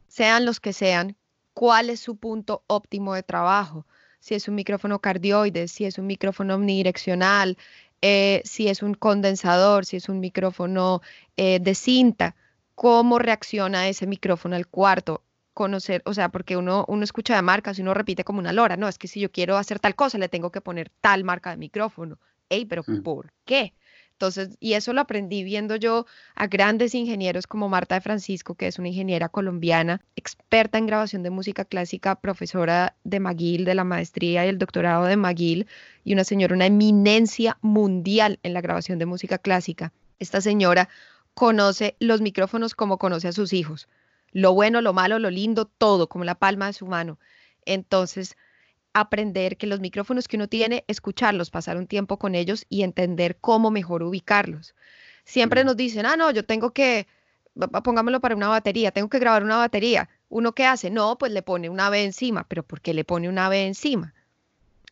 sean los que sean, cuál es su punto óptimo de trabajo, si es un micrófono cardioide, si es un micrófono omnidireccional, eh, si es un condensador, si es un micrófono eh, de cinta, cómo reacciona ese micrófono al cuarto, conocer, o sea, porque uno, uno escucha de marcas y uno repite como una lora, no, es que si yo quiero hacer tal cosa, le tengo que poner tal marca de micrófono. Ey, pero ¿por qué? Entonces, y eso lo aprendí viendo yo a grandes ingenieros como Marta de Francisco, que es una ingeniera colombiana, experta en grabación de música clásica, profesora de McGill, de la maestría y el doctorado de McGill, y una señora, una eminencia mundial en la grabación de música clásica. Esta señora conoce los micrófonos como conoce a sus hijos, lo bueno, lo malo, lo lindo, todo, como la palma de su mano. Entonces, aprender que los micrófonos que uno tiene, escucharlos, pasar un tiempo con ellos y entender cómo mejor ubicarlos. Siempre nos dicen, ah, no, yo tengo que, pongámoslo para una batería, tengo que grabar una batería. ¿Uno qué hace? No, pues le pone una B encima, pero ¿por qué le pone una B encima?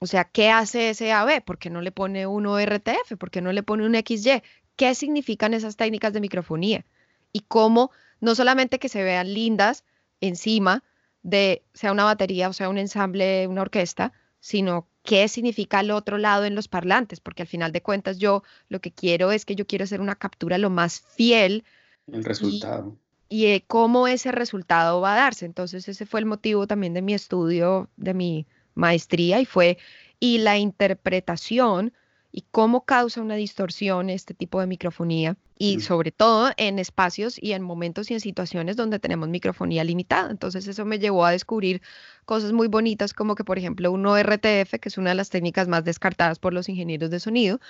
O sea, ¿qué hace ese AB? ¿Por qué no le pone uno RTF? ¿Por qué no le pone un XY? ¿Qué significan esas técnicas de microfonía? Y cómo no solamente que se vean lindas encima, de sea una batería o sea un ensamble, una orquesta, sino qué significa al otro lado en los parlantes, porque al final de cuentas yo lo que quiero es que yo quiero hacer una captura lo más fiel. El resultado. Y, y cómo ese resultado va a darse. Entonces ese fue el motivo también de mi estudio, de mi maestría y fue, y la interpretación y cómo causa una distorsión este tipo de microfonía y sobre todo en espacios y en momentos y en situaciones donde tenemos microfonía limitada. Entonces eso me llevó a descubrir cosas muy bonitas como que por ejemplo un ORTF, que es una de las técnicas más descartadas por los ingenieros de sonido,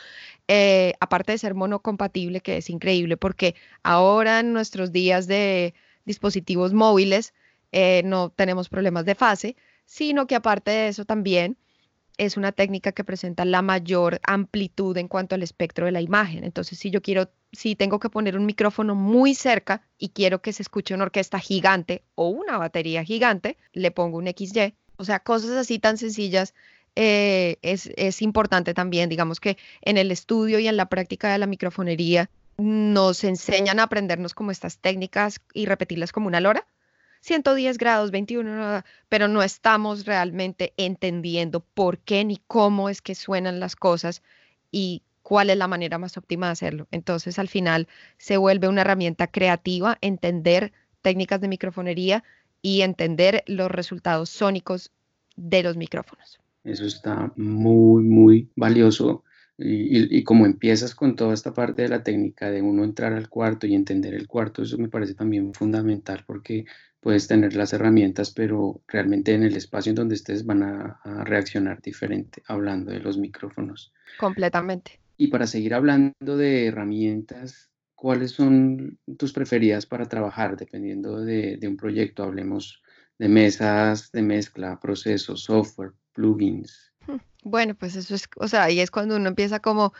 eh, aparte de ser monocompatible, que es increíble porque ahora en nuestros días de dispositivos móviles eh, no tenemos problemas de fase, sino que aparte de eso también es una técnica que presenta la mayor amplitud en cuanto al espectro de la imagen. Entonces, si yo quiero, si tengo que poner un micrófono muy cerca y quiero que se escuche una orquesta gigante o una batería gigante, le pongo un XY. O sea, cosas así tan sencillas eh, es, es importante también. Digamos que en el estudio y en la práctica de la microfonería nos enseñan a aprendernos como estas técnicas y repetirlas como una lora 110 grados, 21, pero no estamos realmente entendiendo por qué ni cómo es que suenan las cosas y cuál es la manera más óptima de hacerlo. Entonces, al final, se vuelve una herramienta creativa, entender técnicas de microfonería y entender los resultados sónicos de los micrófonos. Eso está muy, muy valioso. Y, y, como empiezas con toda esta parte de la técnica de uno entrar al cuarto y entender el cuarto, eso me parece también fundamental porque puedes tener las herramientas, pero realmente en el espacio en donde estés van a, a reaccionar diferente hablando de los micrófonos. Completamente. Y para seguir hablando de herramientas, ¿cuáles son tus preferidas para trabajar dependiendo de, de un proyecto? Hablemos de mesas de mezcla, procesos, software, plugins. Hmm, bueno, pues eso es, o sea, ahí es cuando uno empieza como,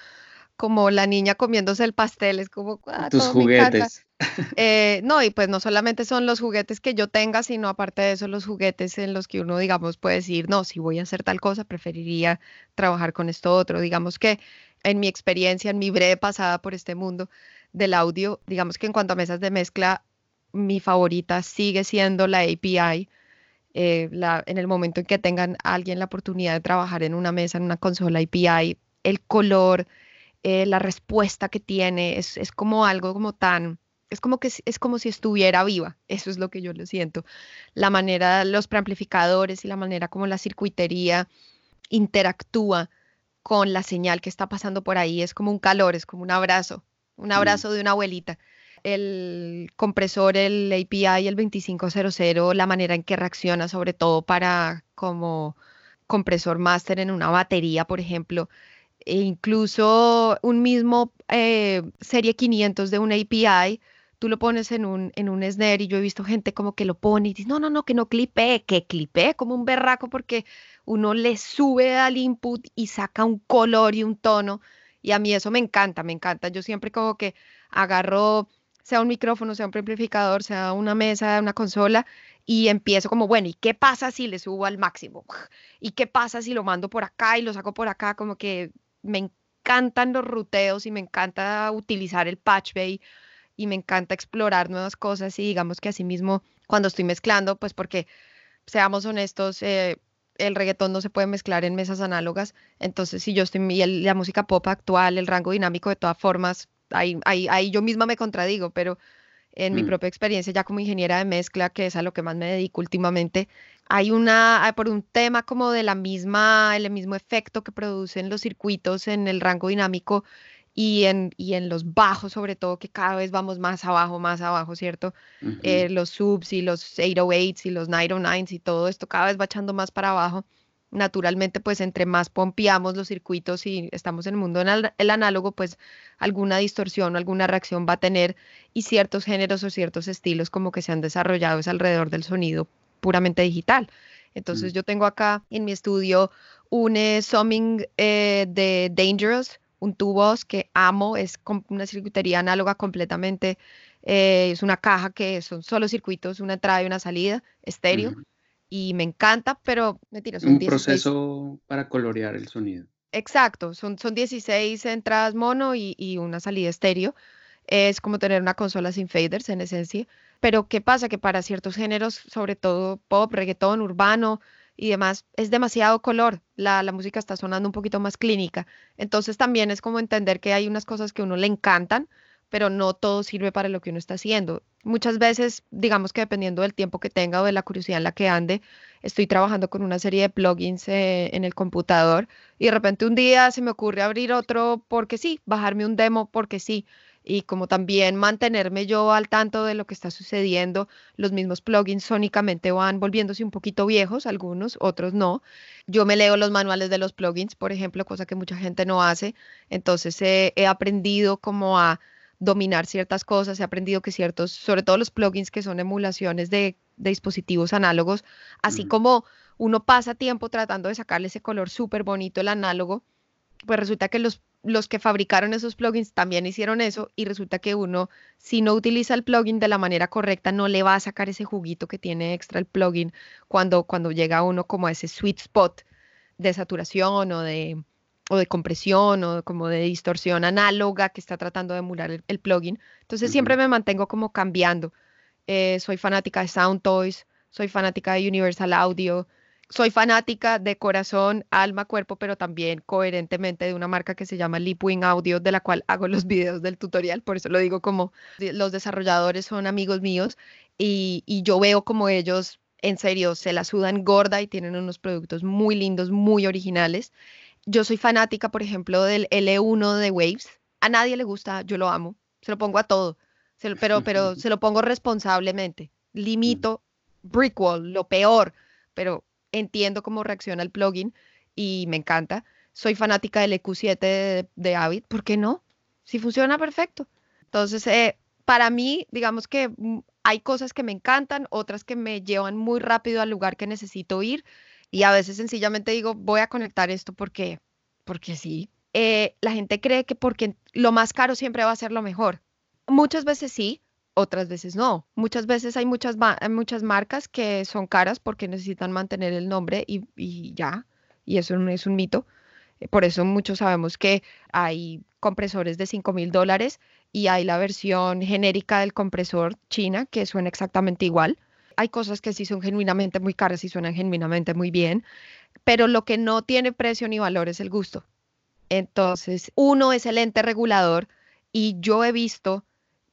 como la niña comiéndose el pastel, es como ah, tus juguetes. [LAUGHS] Eh, no, y pues no solamente son los juguetes que yo tenga, sino aparte de eso, los juguetes en los que uno, digamos, puede decir, no, si voy a hacer tal cosa, preferiría trabajar con esto otro. Digamos que en mi experiencia, en mi breve pasada por este mundo del audio, digamos que en cuanto a mesas de mezcla, mi favorita sigue siendo la API. Eh, la, en el momento en que tengan alguien la oportunidad de trabajar en una mesa, en una consola API, el color, eh, la respuesta que tiene, es, es, como algo como tan, es como que es como si estuviera viva, eso es lo que yo lo siento. La manera, los preamplificadores y la manera como la circuitería interactúa con la señal que está pasando por ahí es como un calor, es como un abrazo, un abrazo de una abuelita el compresor, el API, el 2500, la manera en que reacciona, sobre todo para como compresor master en una batería, por ejemplo, e incluso un mismo eh, serie 500 de un API, tú lo pones en un, en un snare y yo he visto gente como que lo pone y dice, no, no, no, que no clipe, que clipe como un berraco porque uno le sube al input y saca un color y un tono y a mí eso me encanta, me encanta. Yo siempre como que agarro sea un micrófono, sea un amplificador, sea una mesa, una consola, y empiezo como, bueno, ¿y qué pasa si le subo al máximo? ¿Y qué pasa si lo mando por acá y lo saco por acá? Como que me encantan los ruteos y me encanta utilizar el patch bay y me encanta explorar nuevas cosas y digamos que así mismo cuando estoy mezclando, pues porque seamos honestos, eh, el reggaetón no se puede mezclar en mesas análogas, entonces si yo estoy, y la música pop actual, el rango dinámico de todas formas, ahí, ahí, yo misma me contradigo, pero en mi mm. propia experiencia ya como ingeniera de mezcla, que es a lo que más me dedico últimamente, hay una, por un tema como de la misma, el mismo efecto que producen los circuitos en el rango dinámico y en, y en los bajos, sobre todo, que cada vez vamos más abajo, más abajo, ¿cierto? Eh, los subs y los 808s y los 909s y todo esto cada vez va echando más para abajo naturalmente, pues entre más pompeamos los circuitos y estamos en el mundo en el análogo, pues alguna distorsión o alguna reacción va a tener y ciertos géneros o ciertos estilos como que se han desarrollado es alrededor del sonido puramente digital. Entonces mm. yo tengo acá en mi estudio un eh, summing eh, de Dangerous, un tubos que amo, es una circuitería análoga completamente, eh, es una caja que son solo circuitos, una entrada y una salida, estéreo y me encanta, pero mentira, son Un proceso para colorear el sonido. Exacto, son, son 16 entradas mono y, y, una salida estéreo. Es como tener una consola sin faders en esencia. Pero ¿qué pasa? Que para ciertos géneros, sobre todo pop, reggaetón, urbano y demás, es demasiado color. La, la música está sonando un poquito más clínica. Entonces también es como entender que hay unas cosas que a uno le encantan, pero no todo sirve para lo que uno está haciendo. Muchas veces, digamos que dependiendo del tiempo que tenga o de la curiosidad en la que ande, estoy trabajando con una serie de plugins eh, en el computador y de repente un día se me ocurre abrir otro porque sí, bajarme un demo porque sí. Y como también mantenerme yo al tanto de lo que está sucediendo, los mismos plugins sónicamente van volviéndose un poquito viejos, algunos, otros no. Yo me leo los manuales de los plugins, por ejemplo, cosa que mucha gente no hace. Entonces he aprendido como a dominar ciertas cosas, he aprendido que ciertos, sobre todo los plugins que son emulaciones de, dispositivos análogos, así como uno pasa tiempo tratando de sacarle ese color súper bonito el análogo, pues resulta que los, los que fabricaron esos plugins también hicieron eso y resulta que uno, si no utiliza el plugin de la manera correcta, no le va a sacar ese juguito que tiene extra el plugin cuando, cuando llega uno como a ese sweet spot de saturación o de, o de compresión o como de distorsión análoga que está tratando de emular el, plugin. Entonces siempre me mantengo como cambiando. Eh, soy fanática de Sound Toys, soy fanática de Universal Audio, soy fanática de corazón, alma, cuerpo, pero también coherentemente de una marca que se llama Lipwing Audio, de la cual hago los videos del tutorial, por eso lo digo como los desarrolladores son amigos míos y, y yo veo como ellos en serio, se la sudan gorda y tienen unos productos muy lindos, muy originales. Yo soy fanática, por ejemplo, del L1 de Waves. A nadie le gusta, yo lo amo. Se lo pongo a todo, pero, pero [LAUGHS] se lo pongo responsablemente. Limito Brickwall, lo peor, pero entiendo cómo reacciona el plugin y me encanta. Soy fanática del EQ7 de, de Avid, ¿por qué no? Si funciona perfecto. Entonces, eh, para mí, digamos que mm, hay cosas que me encantan, otras que me llevan muy rápido al lugar que necesito ir y a veces sencillamente digo, voy a conectar esto porque, porque sí. Eh, la gente cree que porque lo más caro siempre va a ser lo mejor. Muchas veces sí, otras veces no. Muchas veces hay muchas, muchas marcas que son caras porque necesitan mantener el nombre y, y ya, y eso no es un mito. Eh, por eso muchos sabemos que hay compresores de 5 mil dólares y hay la versión genérica del compresor china que suena exactamente igual. Hay cosas que sí son genuinamente muy caras y suenan genuinamente muy bien, pero lo que no tiene precio ni valor es el gusto. Entonces, uno es el ente regulador y yo he visto,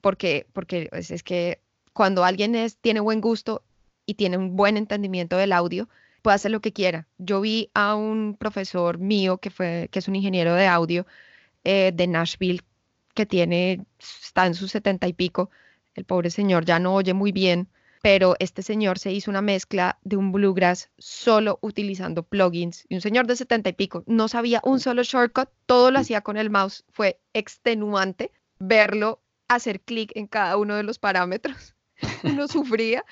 porque, porque es, que cuando alguien es, tiene buen gusto y tiene un buen entendimiento del audio, puede hacer lo que quiera. Yo vi a un profesor mío que, fue, que es un ingeniero de audio eh, de Nashville que tiene, está en sus setenta y pico, el pobre señor ya no oye muy bien, pero este señor se hizo una mezcla de un bluegrass solo utilizando plugins y un señor de setenta y pico no sabía un solo shortcut, todo lo hacía con el mouse, fue extenuante verlo hacer clic en cada uno de los parámetros, [LAUGHS] uno sufría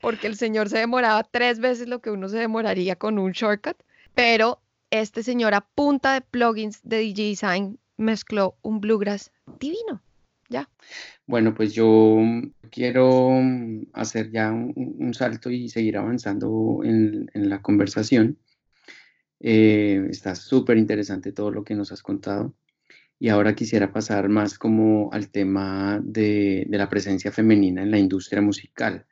porque el señor se demoraba tres veces lo que uno se demoraría con un shortcut, pero este señor a punta de plugins de DJ Design mezcló un bluegrass divino. Ya. Bueno, pues yo quiero hacer ya un, salto y seguir avanzando en, la conversación. Eh, está súper interesante todo lo que nos has contado. Y ahora quisiera pasar más como al tema de, de la presencia femenina en la industria musical.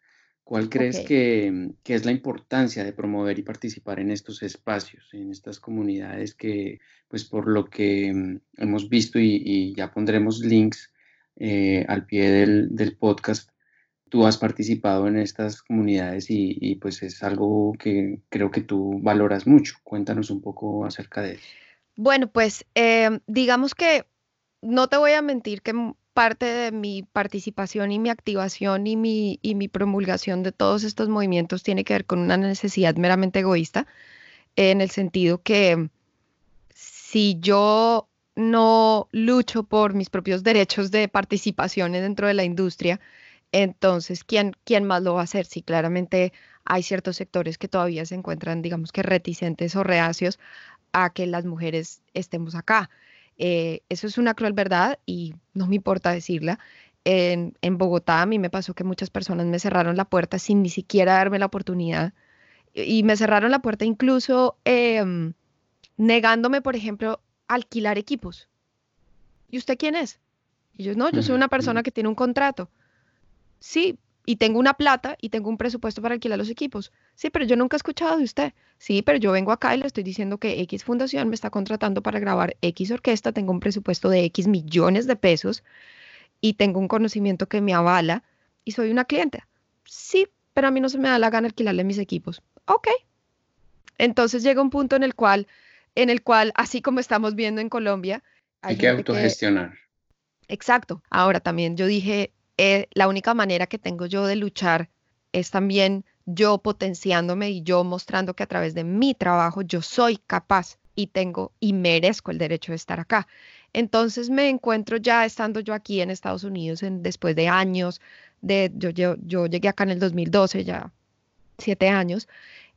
¿Cuál crees que, es la importancia de promover y participar en estos espacios, en estas comunidades que, pues por lo que mm, hemos visto y, ya pondremos links eh, al pie del, podcast, tú has participado en estas comunidades y, pues es algo que creo que tú valoras mucho. Cuéntanos un poco acerca de eso. Bueno, pues em, digamos que no te voy a mentir que parte de mi participación y mi activación y mi, y mi promulgación de todos estos movimientos tiene que ver con una necesidad meramente egoísta, en el sentido que si yo no lucho por mis propios derechos de participación dentro de la industria, entonces, ¿quién, ¿quién más lo va a hacer? Si claramente hay ciertos sectores que todavía se encuentran, digamos que reticentes o reacios a que las mujeres estemos acá. Eh, eso es una cruel verdad y no me importa decirla. En, Bogotá a mí me pasó que muchas personas me cerraron la puerta sin ni siquiera darme la oportunidad y me cerraron la puerta incluso em, negándome, por ejemplo, alquilar equipos. ¿Y usted quién es? Y yo, no, yo soy una persona que tiene un contrato. Sí, y tengo una plata y tengo un presupuesto para alquilar los equipos. Sí, pero yo nunca he escuchado de usted. Sí, pero yo vengo acá y le estoy diciendo que X Fundación me está contratando para grabar X orquesta, tengo un presupuesto de X millones de pesos y tengo un conocimiento que me avala y soy una cliente. Sí, pero a mí no se me da la gana alquilarle mis equipos. Ok. Entonces llega un punto en el cual, en el cual, así como estamos viendo en Colombia, hay, que autogestionar. Exacto. Ahora también yo dije, eh, la única manera que tengo yo de luchar es también yo potenciándome y yo mostrando que a través de mi trabajo yo soy capaz y tengo y merezco el derecho de estar acá. Entonces me encuentro ya estando yo aquí en Estados Unidos en, después de años, de, yo, yo, llegué acá en el 2012, ya siete años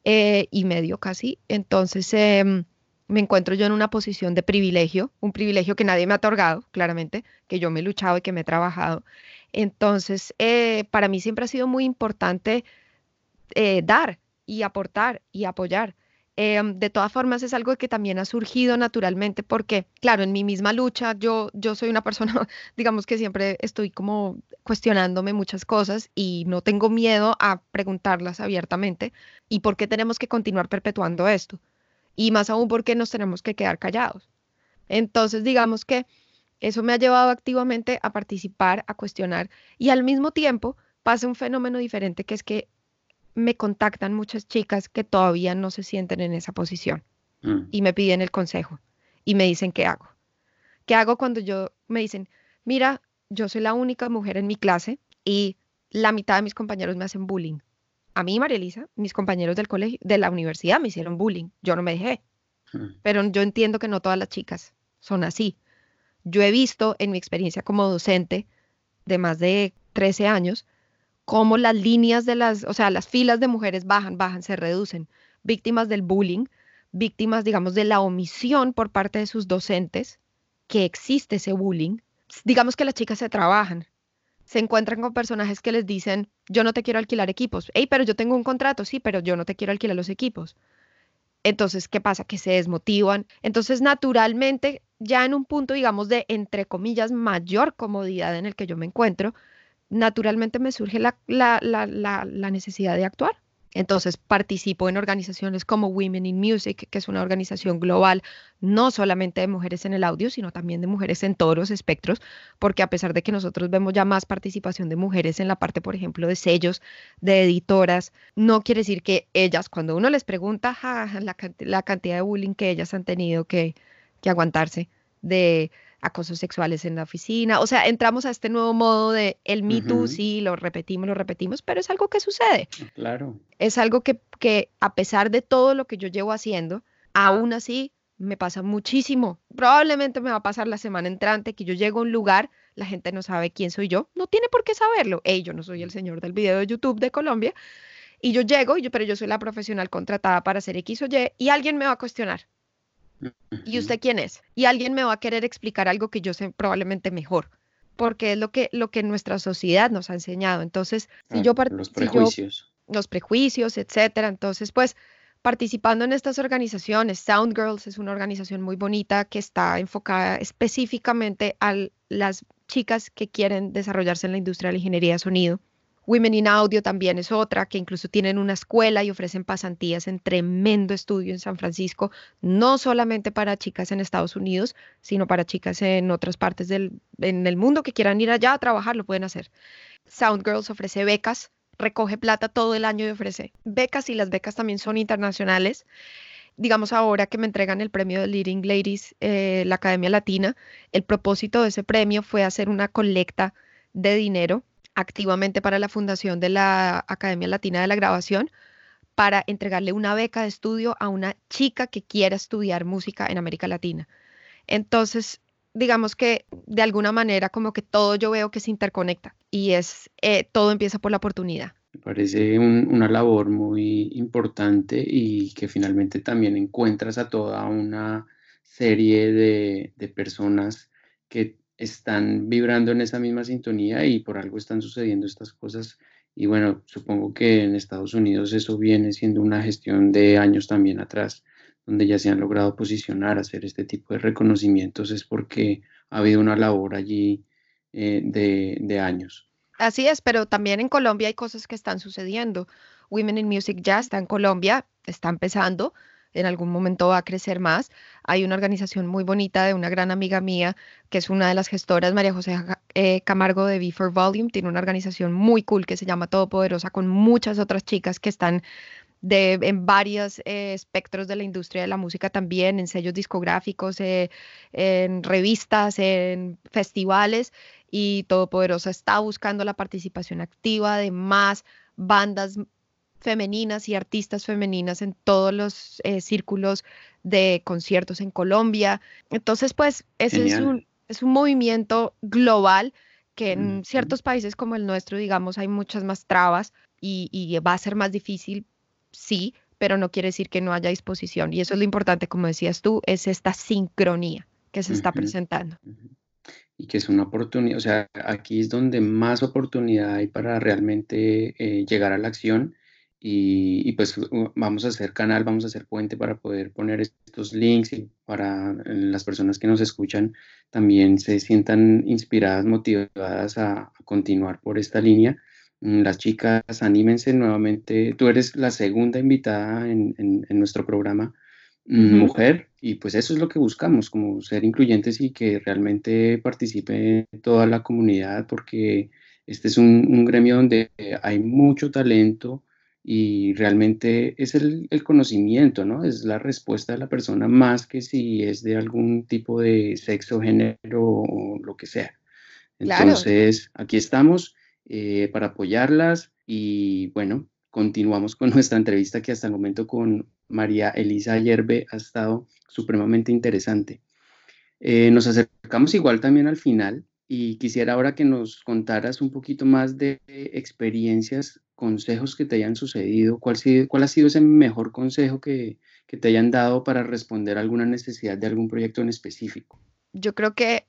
eh, y medio casi. Entonces em, me encuentro yo en una posición de privilegio, un privilegio que nadie me ha otorgado, claramente, que yo me he luchado y que me he trabajado. Entonces, eh, para mí siempre ha sido muy importante eh, dar y aportar y apoyar. Em, de todas formas, es algo que también ha surgido naturalmente porque, claro, en mi misma lucha, yo, yo soy una persona, [LAUGHS] digamos que siempre estoy como cuestionándome muchas cosas y no tengo miedo a preguntarlas abiertamente. ¿Y por qué tenemos que continuar perpetuando esto? Y más aún, ¿por qué nos tenemos que quedar callados? Entonces, digamos que eso me ha llevado activamente a participar, a cuestionar y al mismo tiempo pasa un fenómeno diferente que es que me contactan muchas chicas que todavía no se sienten en esa posición Mm. y me piden el consejo y me dicen qué hago. ¿Qué hago cuando yo me dicen, mira, yo soy la única mujer en mi clase y la mitad de mis compañeros me hacen bullying? A mí, María Elisa, mis compañeros del colegio, de la universidad me hicieron bullying. Yo no me dejé, Mm. pero yo entiendo que no todas las chicas son así. Yo he visto en mi experiencia como docente de más de 13 años cómo las líneas de las, o sea, las filas de mujeres bajan, bajan, se reducen. Víctimas del bullying, víctimas, digamos, de la omisión por parte de sus docentes, que existe ese bullying. Digamos que las chicas se trabajan, se encuentran con personajes que les dicen, yo no te quiero alquilar equipos. Hey, pero yo tengo un contrato, sí, pero yo no te quiero alquilar los equipos. Entonces, ¿qué pasa? Que se desmotivan. Entonces, naturalmente, ya en un punto, digamos, de, entre comillas, mayor comodidad en el que yo me encuentro, naturalmente me surge la, la, la, la, la necesidad de actuar. Entonces participo en organizaciones como Women in Music, que es una organización global, no solamente de mujeres en el audio, sino también de mujeres en todos los espectros, porque a pesar de que nosotros vemos ya más participación de mujeres en la parte, por ejemplo, de sellos, de editoras, no quiere decir que ellas, cuando uno les pregunta la, cantidad de bullying que ellas han tenido que, que aguantarse, de acosos sexuales en la oficina. O sea, entramos a este nuevo modo de el Me Too, uh -huh. sí, lo repetimos, lo repetimos, pero es algo que sucede. Claro. Es algo que, que a pesar de todo lo que yo llevo haciendo, aún así me pasa muchísimo. Probablemente me va a pasar la semana entrante que yo llego a un lugar, la gente no sabe quién soy yo, no tiene por qué saberlo. Hey, yo no soy el señor del video de YouTube de Colombia. Y yo llego, y yo, pero yo soy la profesional contratada para hacer X o Y, y alguien me va a cuestionar. ¿Y usted quién es? Y alguien me va a querer explicar algo que yo sé probablemente mejor, porque es lo que, lo que nuestra sociedad nos ha enseñado. Entonces, si ah, yo... Los prejuicios. Si yo, los prejuicios, etcétera. Entonces, pues, participando en estas organizaciones, Sound Girls es una organización muy bonita que está enfocada específicamente a las chicas que quieren desarrollarse en la industria de la ingeniería de sonido. Women in Audio también es otra, que incluso tienen una escuela y ofrecen pasantías en tremendo estudio en San Francisco, no solamente para chicas en Estados Unidos, sino para chicas en otras partes del en el mundo que quieran ir allá a trabajar, lo pueden hacer. Sound Girls ofrece becas, recoge plata todo el año y ofrece becas y las becas también son internacionales. Digamos ahora que me entregan el premio de Leading Ladies, eh, la Academia Latina, el propósito de ese premio fue hacer una colecta de dinero activamente para la fundación de la Academia Latina de la Grabación para entregarle una beca de estudio a una chica que quiera estudiar música en América Latina. Entonces, digamos que de alguna manera como que todo yo veo que se interconecta y es eh, todo empieza por la oportunidad. Me parece un, una labor muy importante y que finalmente también encuentras a toda una serie de, de personas que están vibrando en esa misma sintonía y por algo están sucediendo estas cosas. Y bueno, supongo que en Estados Unidos eso viene siendo una gestión de años también atrás, donde ya se han logrado posicionar, hacer este tipo de reconocimientos, es porque ha habido una labor allí eh, de, de años. Así es, pero también en Colombia hay cosas que están sucediendo. Women in Music ya está en Colombia, está empezando, en algún momento va a crecer más. Hay una organización muy bonita de una gran amiga mía, que es una de las gestoras, María José eh, Camargo de V4 Volume, tiene una organización muy cool que se llama Todopoderosa, con muchas otras chicas que están de, en varios eh, espectros de la industria de la música también, en sellos discográficos, eh, en revistas, en festivales, y Todopoderosa está buscando la participación activa de más bandas femeninas y artistas femeninas en todos los eh, círculos de conciertos en Colombia. Entonces, pues, ese es un, es un movimiento global que en mm. ciertos países como el nuestro, digamos, hay muchas más trabas y, y, va a ser más difícil, sí, pero no quiere decir que no haya disposición. Y eso es lo importante, como decías tú, es esta sincronía que se está uh -huh. presentando. Uh -huh. Y que es una oportunidad, o sea, aquí es donde más oportunidad hay para realmente eh, llegar a la acción y, y, pues vamos a hacer canal, vamos a hacer puente para poder poner estos links y para las personas que nos escuchan también se sientan inspiradas, motivadas a, a continuar por esta línea. Las chicas, anímense nuevamente. Tú eres la segunda invitada en, en, en nuestro programa, uh -huh. mujer, y pues eso es lo que buscamos, como ser incluyentes y que realmente participe toda la comunidad, porque este es un, un gremio donde hay mucho talento, y realmente es el, conocimiento, ¿no? Es la respuesta de la persona más que si es de algún tipo de sexo, género o lo que sea. Entonces, aquí estamos eh, para apoyarlas y bueno, continuamos con [LAUGHS] nuestra entrevista que hasta el momento con María Elisa Yerbe ha estado supremamente interesante. Eh, nos acercamos igual también al final y quisiera ahora que nos contaras un poquito más de experiencias, consejos que te hayan sucedido, cuál, ha sido ese mejor consejo que, que te hayan dado para responder a alguna necesidad de algún proyecto en específico. Yo creo que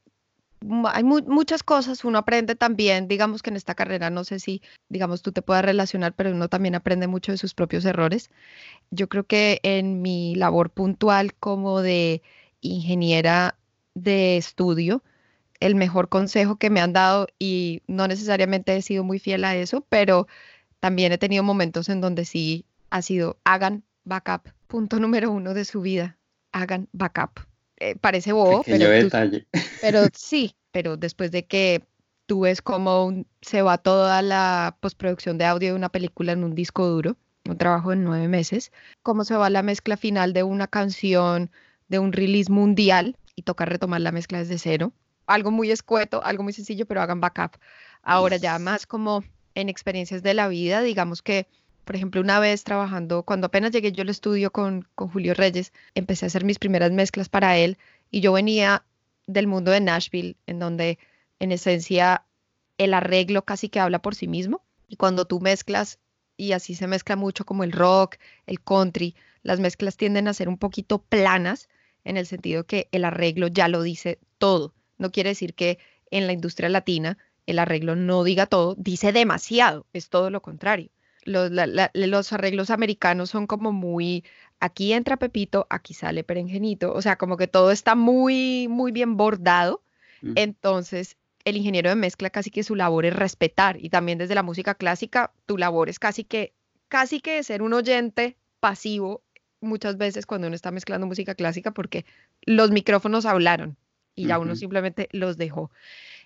hay muchas cosas, uno aprende también, digamos que en esta carrera, no sé si, digamos, tú te puedas relacionar, pero uno también aprende mucho de sus propios errores. Yo creo que en mi labor puntual como de ingeniera de estudio, el mejor consejo que me han dado y no necesariamente he sido muy fiel a eso, pero también he tenido momentos en donde sí ha sido hagan backup. Punto número uno de su vida, hagan backup. Eh, parece bobo, pero, [LAUGHS] pero sí, pero después de que tú ves cómo se va toda la postproducción de audio de una película en un disco duro, un trabajo de nueve meses, cómo se va la mezcla final de una canción, de un release mundial y toca retomar la mezcla desde cero algo muy escueto, algo muy sencillo, pero hagan backup. Ahora ya más como en experiencias de la vida, digamos que, por ejemplo, una vez trabajando, cuando apenas llegué yo al estudio con, con Julio Reyes, empecé a hacer mis primeras mezclas para él y yo venía del mundo de Nashville, en donde en esencia el arreglo casi que habla por sí mismo. Y cuando tú mezclas, y así se mezcla mucho como el rock, el country, las mezclas tienden a ser un poquito planas, en el sentido que el arreglo ya lo dice todo. No quiere decir que en la industria latina el arreglo no diga todo, dice demasiado, es todo lo contrario. Los, arreglos americanos son como muy, aquí entra Pepito, aquí sale Perengenito, o sea, como que todo está muy, muy bien bordado. Mm. Entonces, el ingeniero de mezcla casi que su labor es respetar y también desde la música clásica, tu labor es casi que, casi que ser un oyente pasivo muchas veces cuando uno está mezclando música clásica porque los micrófonos hablaron y ya uno simplemente los dejó.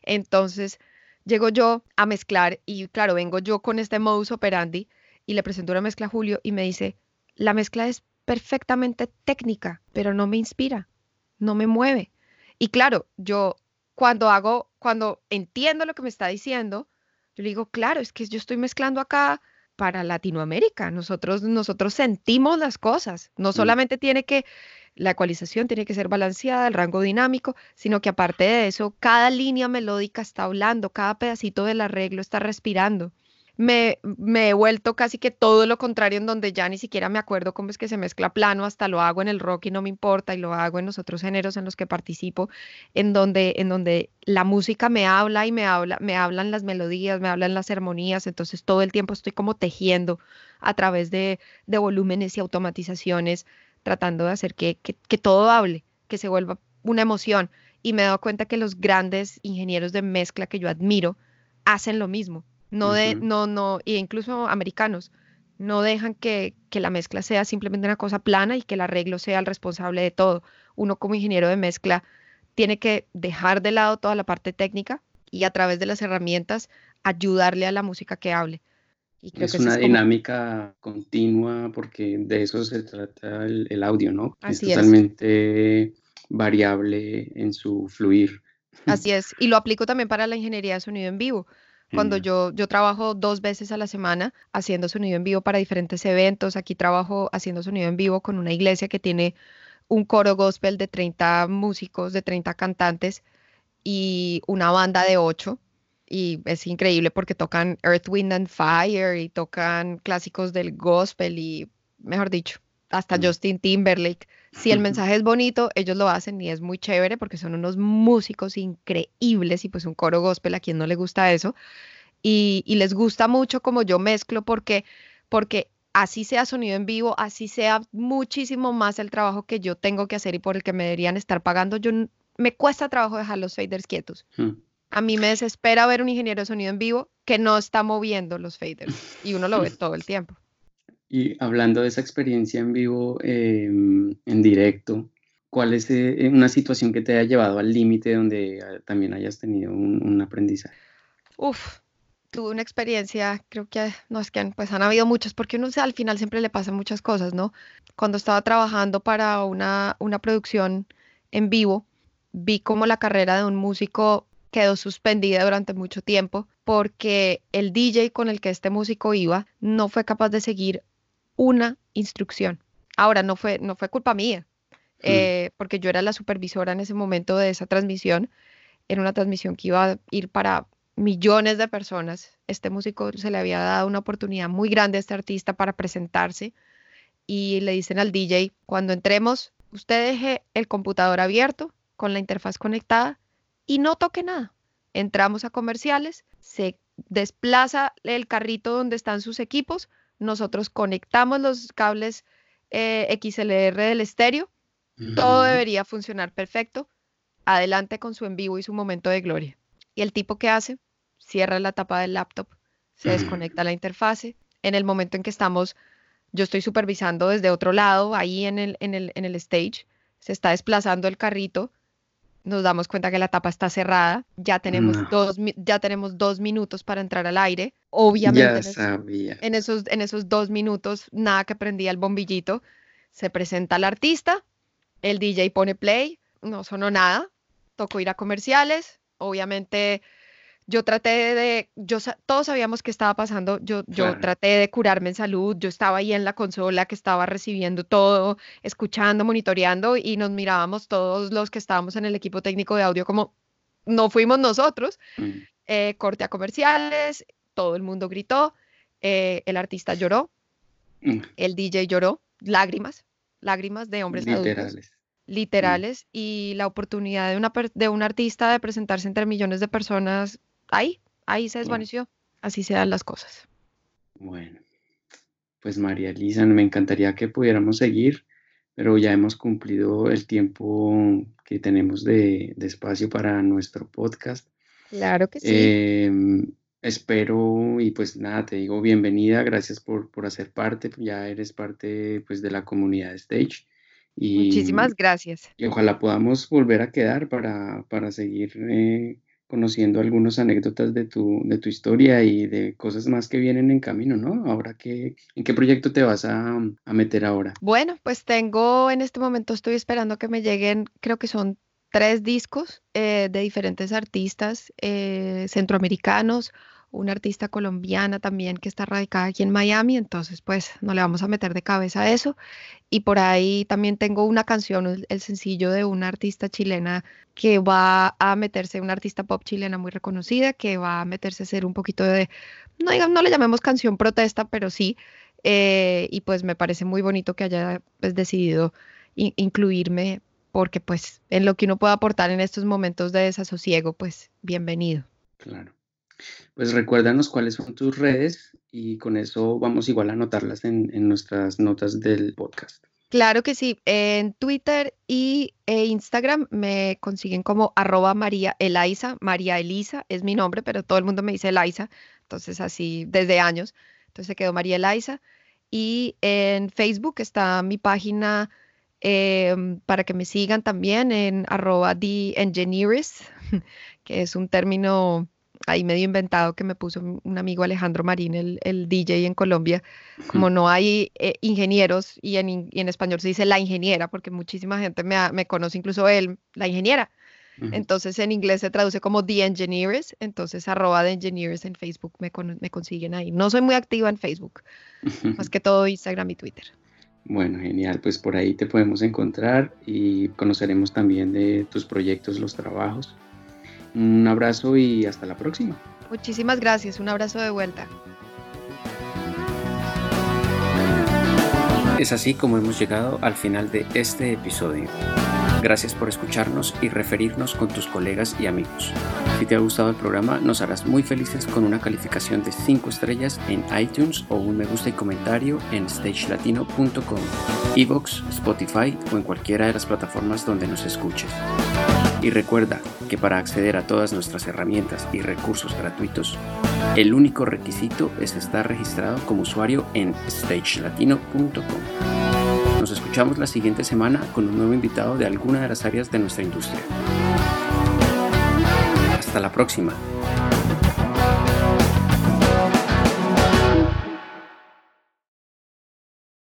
Entonces, llego yo a mezclar y claro, vengo yo con este modus operandi y le presento una mezcla a Julio y me dice, la mezcla es perfectamente técnica, pero no me inspira, no me mueve. Y claro, yo cuando hago, cuando entiendo lo que me está diciendo, yo le digo, claro, es que yo estoy mezclando acá para Latinoamérica. Nosotros, nosotros sentimos las cosas. No solamente tiene que la ecualización tiene que ser balanceada, el rango dinámico, sino que aparte de eso, cada línea melódica está hablando, cada pedacito del arreglo está respirando. Me, he vuelto casi que todo lo contrario en donde ya ni siquiera me acuerdo cómo es que se mezcla plano, hasta lo hago en el rock y no me importa y lo hago en los otros géneros en los que participo, en donde, en donde la música me habla y me habla, me hablan las melodías, me hablan las armonías, entonces todo el tiempo estoy como tejiendo a través de, de volúmenes y automatizaciones tratando de hacer que, todo hable, que se vuelva una emoción. Y me he dado cuenta que los grandes ingenieros de mezcla que yo admiro hacen lo mismo. No de, no, no, e incluso americanos, no dejan que, que, la mezcla sea simplemente una cosa plana y que el arreglo sea el responsable de todo. Uno como ingeniero de mezcla tiene que dejar de lado toda la parte técnica y a través de las herramientas ayudarle a la música que hable es una dinámica continua porque de eso se trata el, audio, ¿no? es totalmente variable en su fluir. Así [LAUGHS] es, y lo aplico también para la ingeniería de sonido en vivo. Cuando yo, yo trabajo dos veces a la semana haciendo sonido en vivo para diferentes eventos, aquí trabajo haciendo sonido en vivo con una iglesia que tiene un coro gospel de 30 músicos, de 30 cantantes y una banda de 8 y es increíble porque tocan Earth, Wind and Fire y tocan clásicos del gospel y, mejor dicho, hasta mm. Justin Timberlake. Si el mensaje es bonito, ellos lo hacen y es muy chévere porque son unos músicos increíbles y pues un coro gospel a quien no le gusta eso. Y, les gusta mucho como yo mezclo porque, porque así sea sonido en vivo, así sea muchísimo más el trabajo que yo tengo que hacer y por el que me deberían estar pagando, yo me cuesta trabajo dejar los faders quietos. Hmm. A mí me desespera ver un ingeniero de sonido en vivo que no está moviendo los faders y uno lo ve todo el tiempo. Y hablando de esa experiencia en vivo, em, en directo, ¿cuál es eh, una situación que te haya llevado al límite donde ah, también hayas tenido un, aprendizaje? Uf, tuve una experiencia, creo que no es que pues han habido muchas, porque uno al final siempre le pasan muchas cosas, ¿no? Cuando estaba trabajando para una, una producción en vivo, vi como la carrera de un músico quedó suspendida durante mucho tiempo porque el DJ con el que este músico iba no fue capaz de seguir una instrucción. Ahora, no fue, no fue culpa mía, eh, porque yo era la supervisora en ese momento de esa transmisión. Era una transmisión que iba a ir para millones de personas. Este músico se le había dado una oportunidad muy grande a este artista para presentarse y le dicen al DJ, cuando entremos, usted deje el computador abierto con la interfaz conectada y no toque nada. Entramos a comerciales, se desplaza el carrito donde están sus equipos, nosotros conectamos los cables eh, XLR del estéreo, todo debería funcionar perfecto. Adelante con su en vivo y su momento de gloria. ¿Y el tipo que hace? Cierra la tapa del laptop, se desconecta la interfase. En el momento en que estamos, yo estoy supervisando desde otro lado, ahí en el, en el, en el stage, se está desplazando el carrito nos damos cuenta que la tapa está cerrada, ya tenemos, dos, ya tenemos dos minutos para entrar al aire. Obviamente, en, esos, en esos dos minutos, nada que prendía el bombillito, se presenta el artista, el DJ pone play, no sonó nada, tocó ir a comerciales, obviamente yo traté de, yo, todos sabíamos qué estaba pasando, yo, yo traté de curarme en salud, yo estaba ahí en la consola que estaba recibiendo todo, escuchando, monitoreando y nos mirábamos todos los que estábamos en el equipo técnico de audio como no fuimos nosotros, mm. eh, corte a comerciales, todo el mundo gritó, eh, el artista lloró, mm. el DJ lloró, lágrimas, lágrimas de hombres literales. adultos literales mm. y la oportunidad de, una, de un artista de presentarse entre millones de personas ahí, ahí se desvaneció. Así se dan las cosas. Bueno, pues María Elisa, me encantaría que pudiéramos seguir, pero ya hemos cumplido el tiempo que tenemos de, espacio para nuestro podcast. Claro que sí. Em, espero y pues nada, te digo bienvenida, gracias por, por hacer parte, ya eres parte pues de la comunidad Stage. Y, Muchísimas gracias. Y ojalá podamos volver a quedar para, para seguir eh, conociendo algunas anécdotas de tu, de tu historia y de cosas más que vienen en camino, ¿no? Ahora, ¿qué, ¿en qué proyecto te vas a, meter ahora? Bueno, pues tengo, en este momento estoy esperando que me lleguen, creo que son tres discos eh, de diferentes artistas eh, centroamericanos una artista colombiana también que está radicada aquí en Miami, entonces pues no le vamos a meter de cabeza eso. Y por ahí también tengo una canción, el sencillo de una artista chilena que va a meterse, una artista pop chilena muy reconocida, que va a meterse a hacer un poquito de, no digamos, no le llamemos canción protesta, pero sí, eh, y pues me parece muy bonito que haya pues, decidido incluirme porque pues en lo que uno pueda aportar en estos momentos de desasosiego, pues bienvenido. Claro. Pues recuérdanos cuáles son tus redes y con eso vamos igual a anotarlas en, nuestras notas del podcast. Claro que sí, en Twitter y e Instagram me consiguen como arroba María Elisa, María Elisa es mi nombre, pero todo el mundo me dice Elisa, entonces así desde años, entonces se quedó María Elisa. Y en Facebook está mi página em, para que me sigan también en arroba The [LAUGHS] que es un término ahí medio inventado que me puso un amigo Alejandro Marín, el, DJ en Colombia. Como no hay eh, ingenieros y en, español se dice la ingeniera, porque muchísima gente me, conoce, incluso él, la ingeniera. Entonces en inglés se traduce como The Engineers, entonces arroba The Engineers en Facebook me, me consiguen ahí. No soy muy activa en Facebook, más que todo Instagram y Twitter. Bueno, genial, pues por ahí te podemos encontrar y conoceremos también de tus proyectos, los trabajos. Un abrazo y hasta la próxima. Muchísimas gracias, un abrazo de vuelta. Es así como hemos llegado al final de este episodio. Gracias por escucharnos y referirnos con tus colegas y amigos. Si te ha gustado el programa, nos harás muy felices con una calificación de 5 estrellas en iTunes o un me gusta y comentario en stagelatino.com, Evox, Spotify o en cualquiera de las plataformas donde nos escuches. Y recuerda que para acceder a todas nuestras herramientas y recursos gratuitos, el único requisito es estar registrado como usuario en stagelatino.com. Nos escuchamos la siguiente semana con un nuevo invitado de alguna de las áreas de nuestra industria. Hasta la próxima.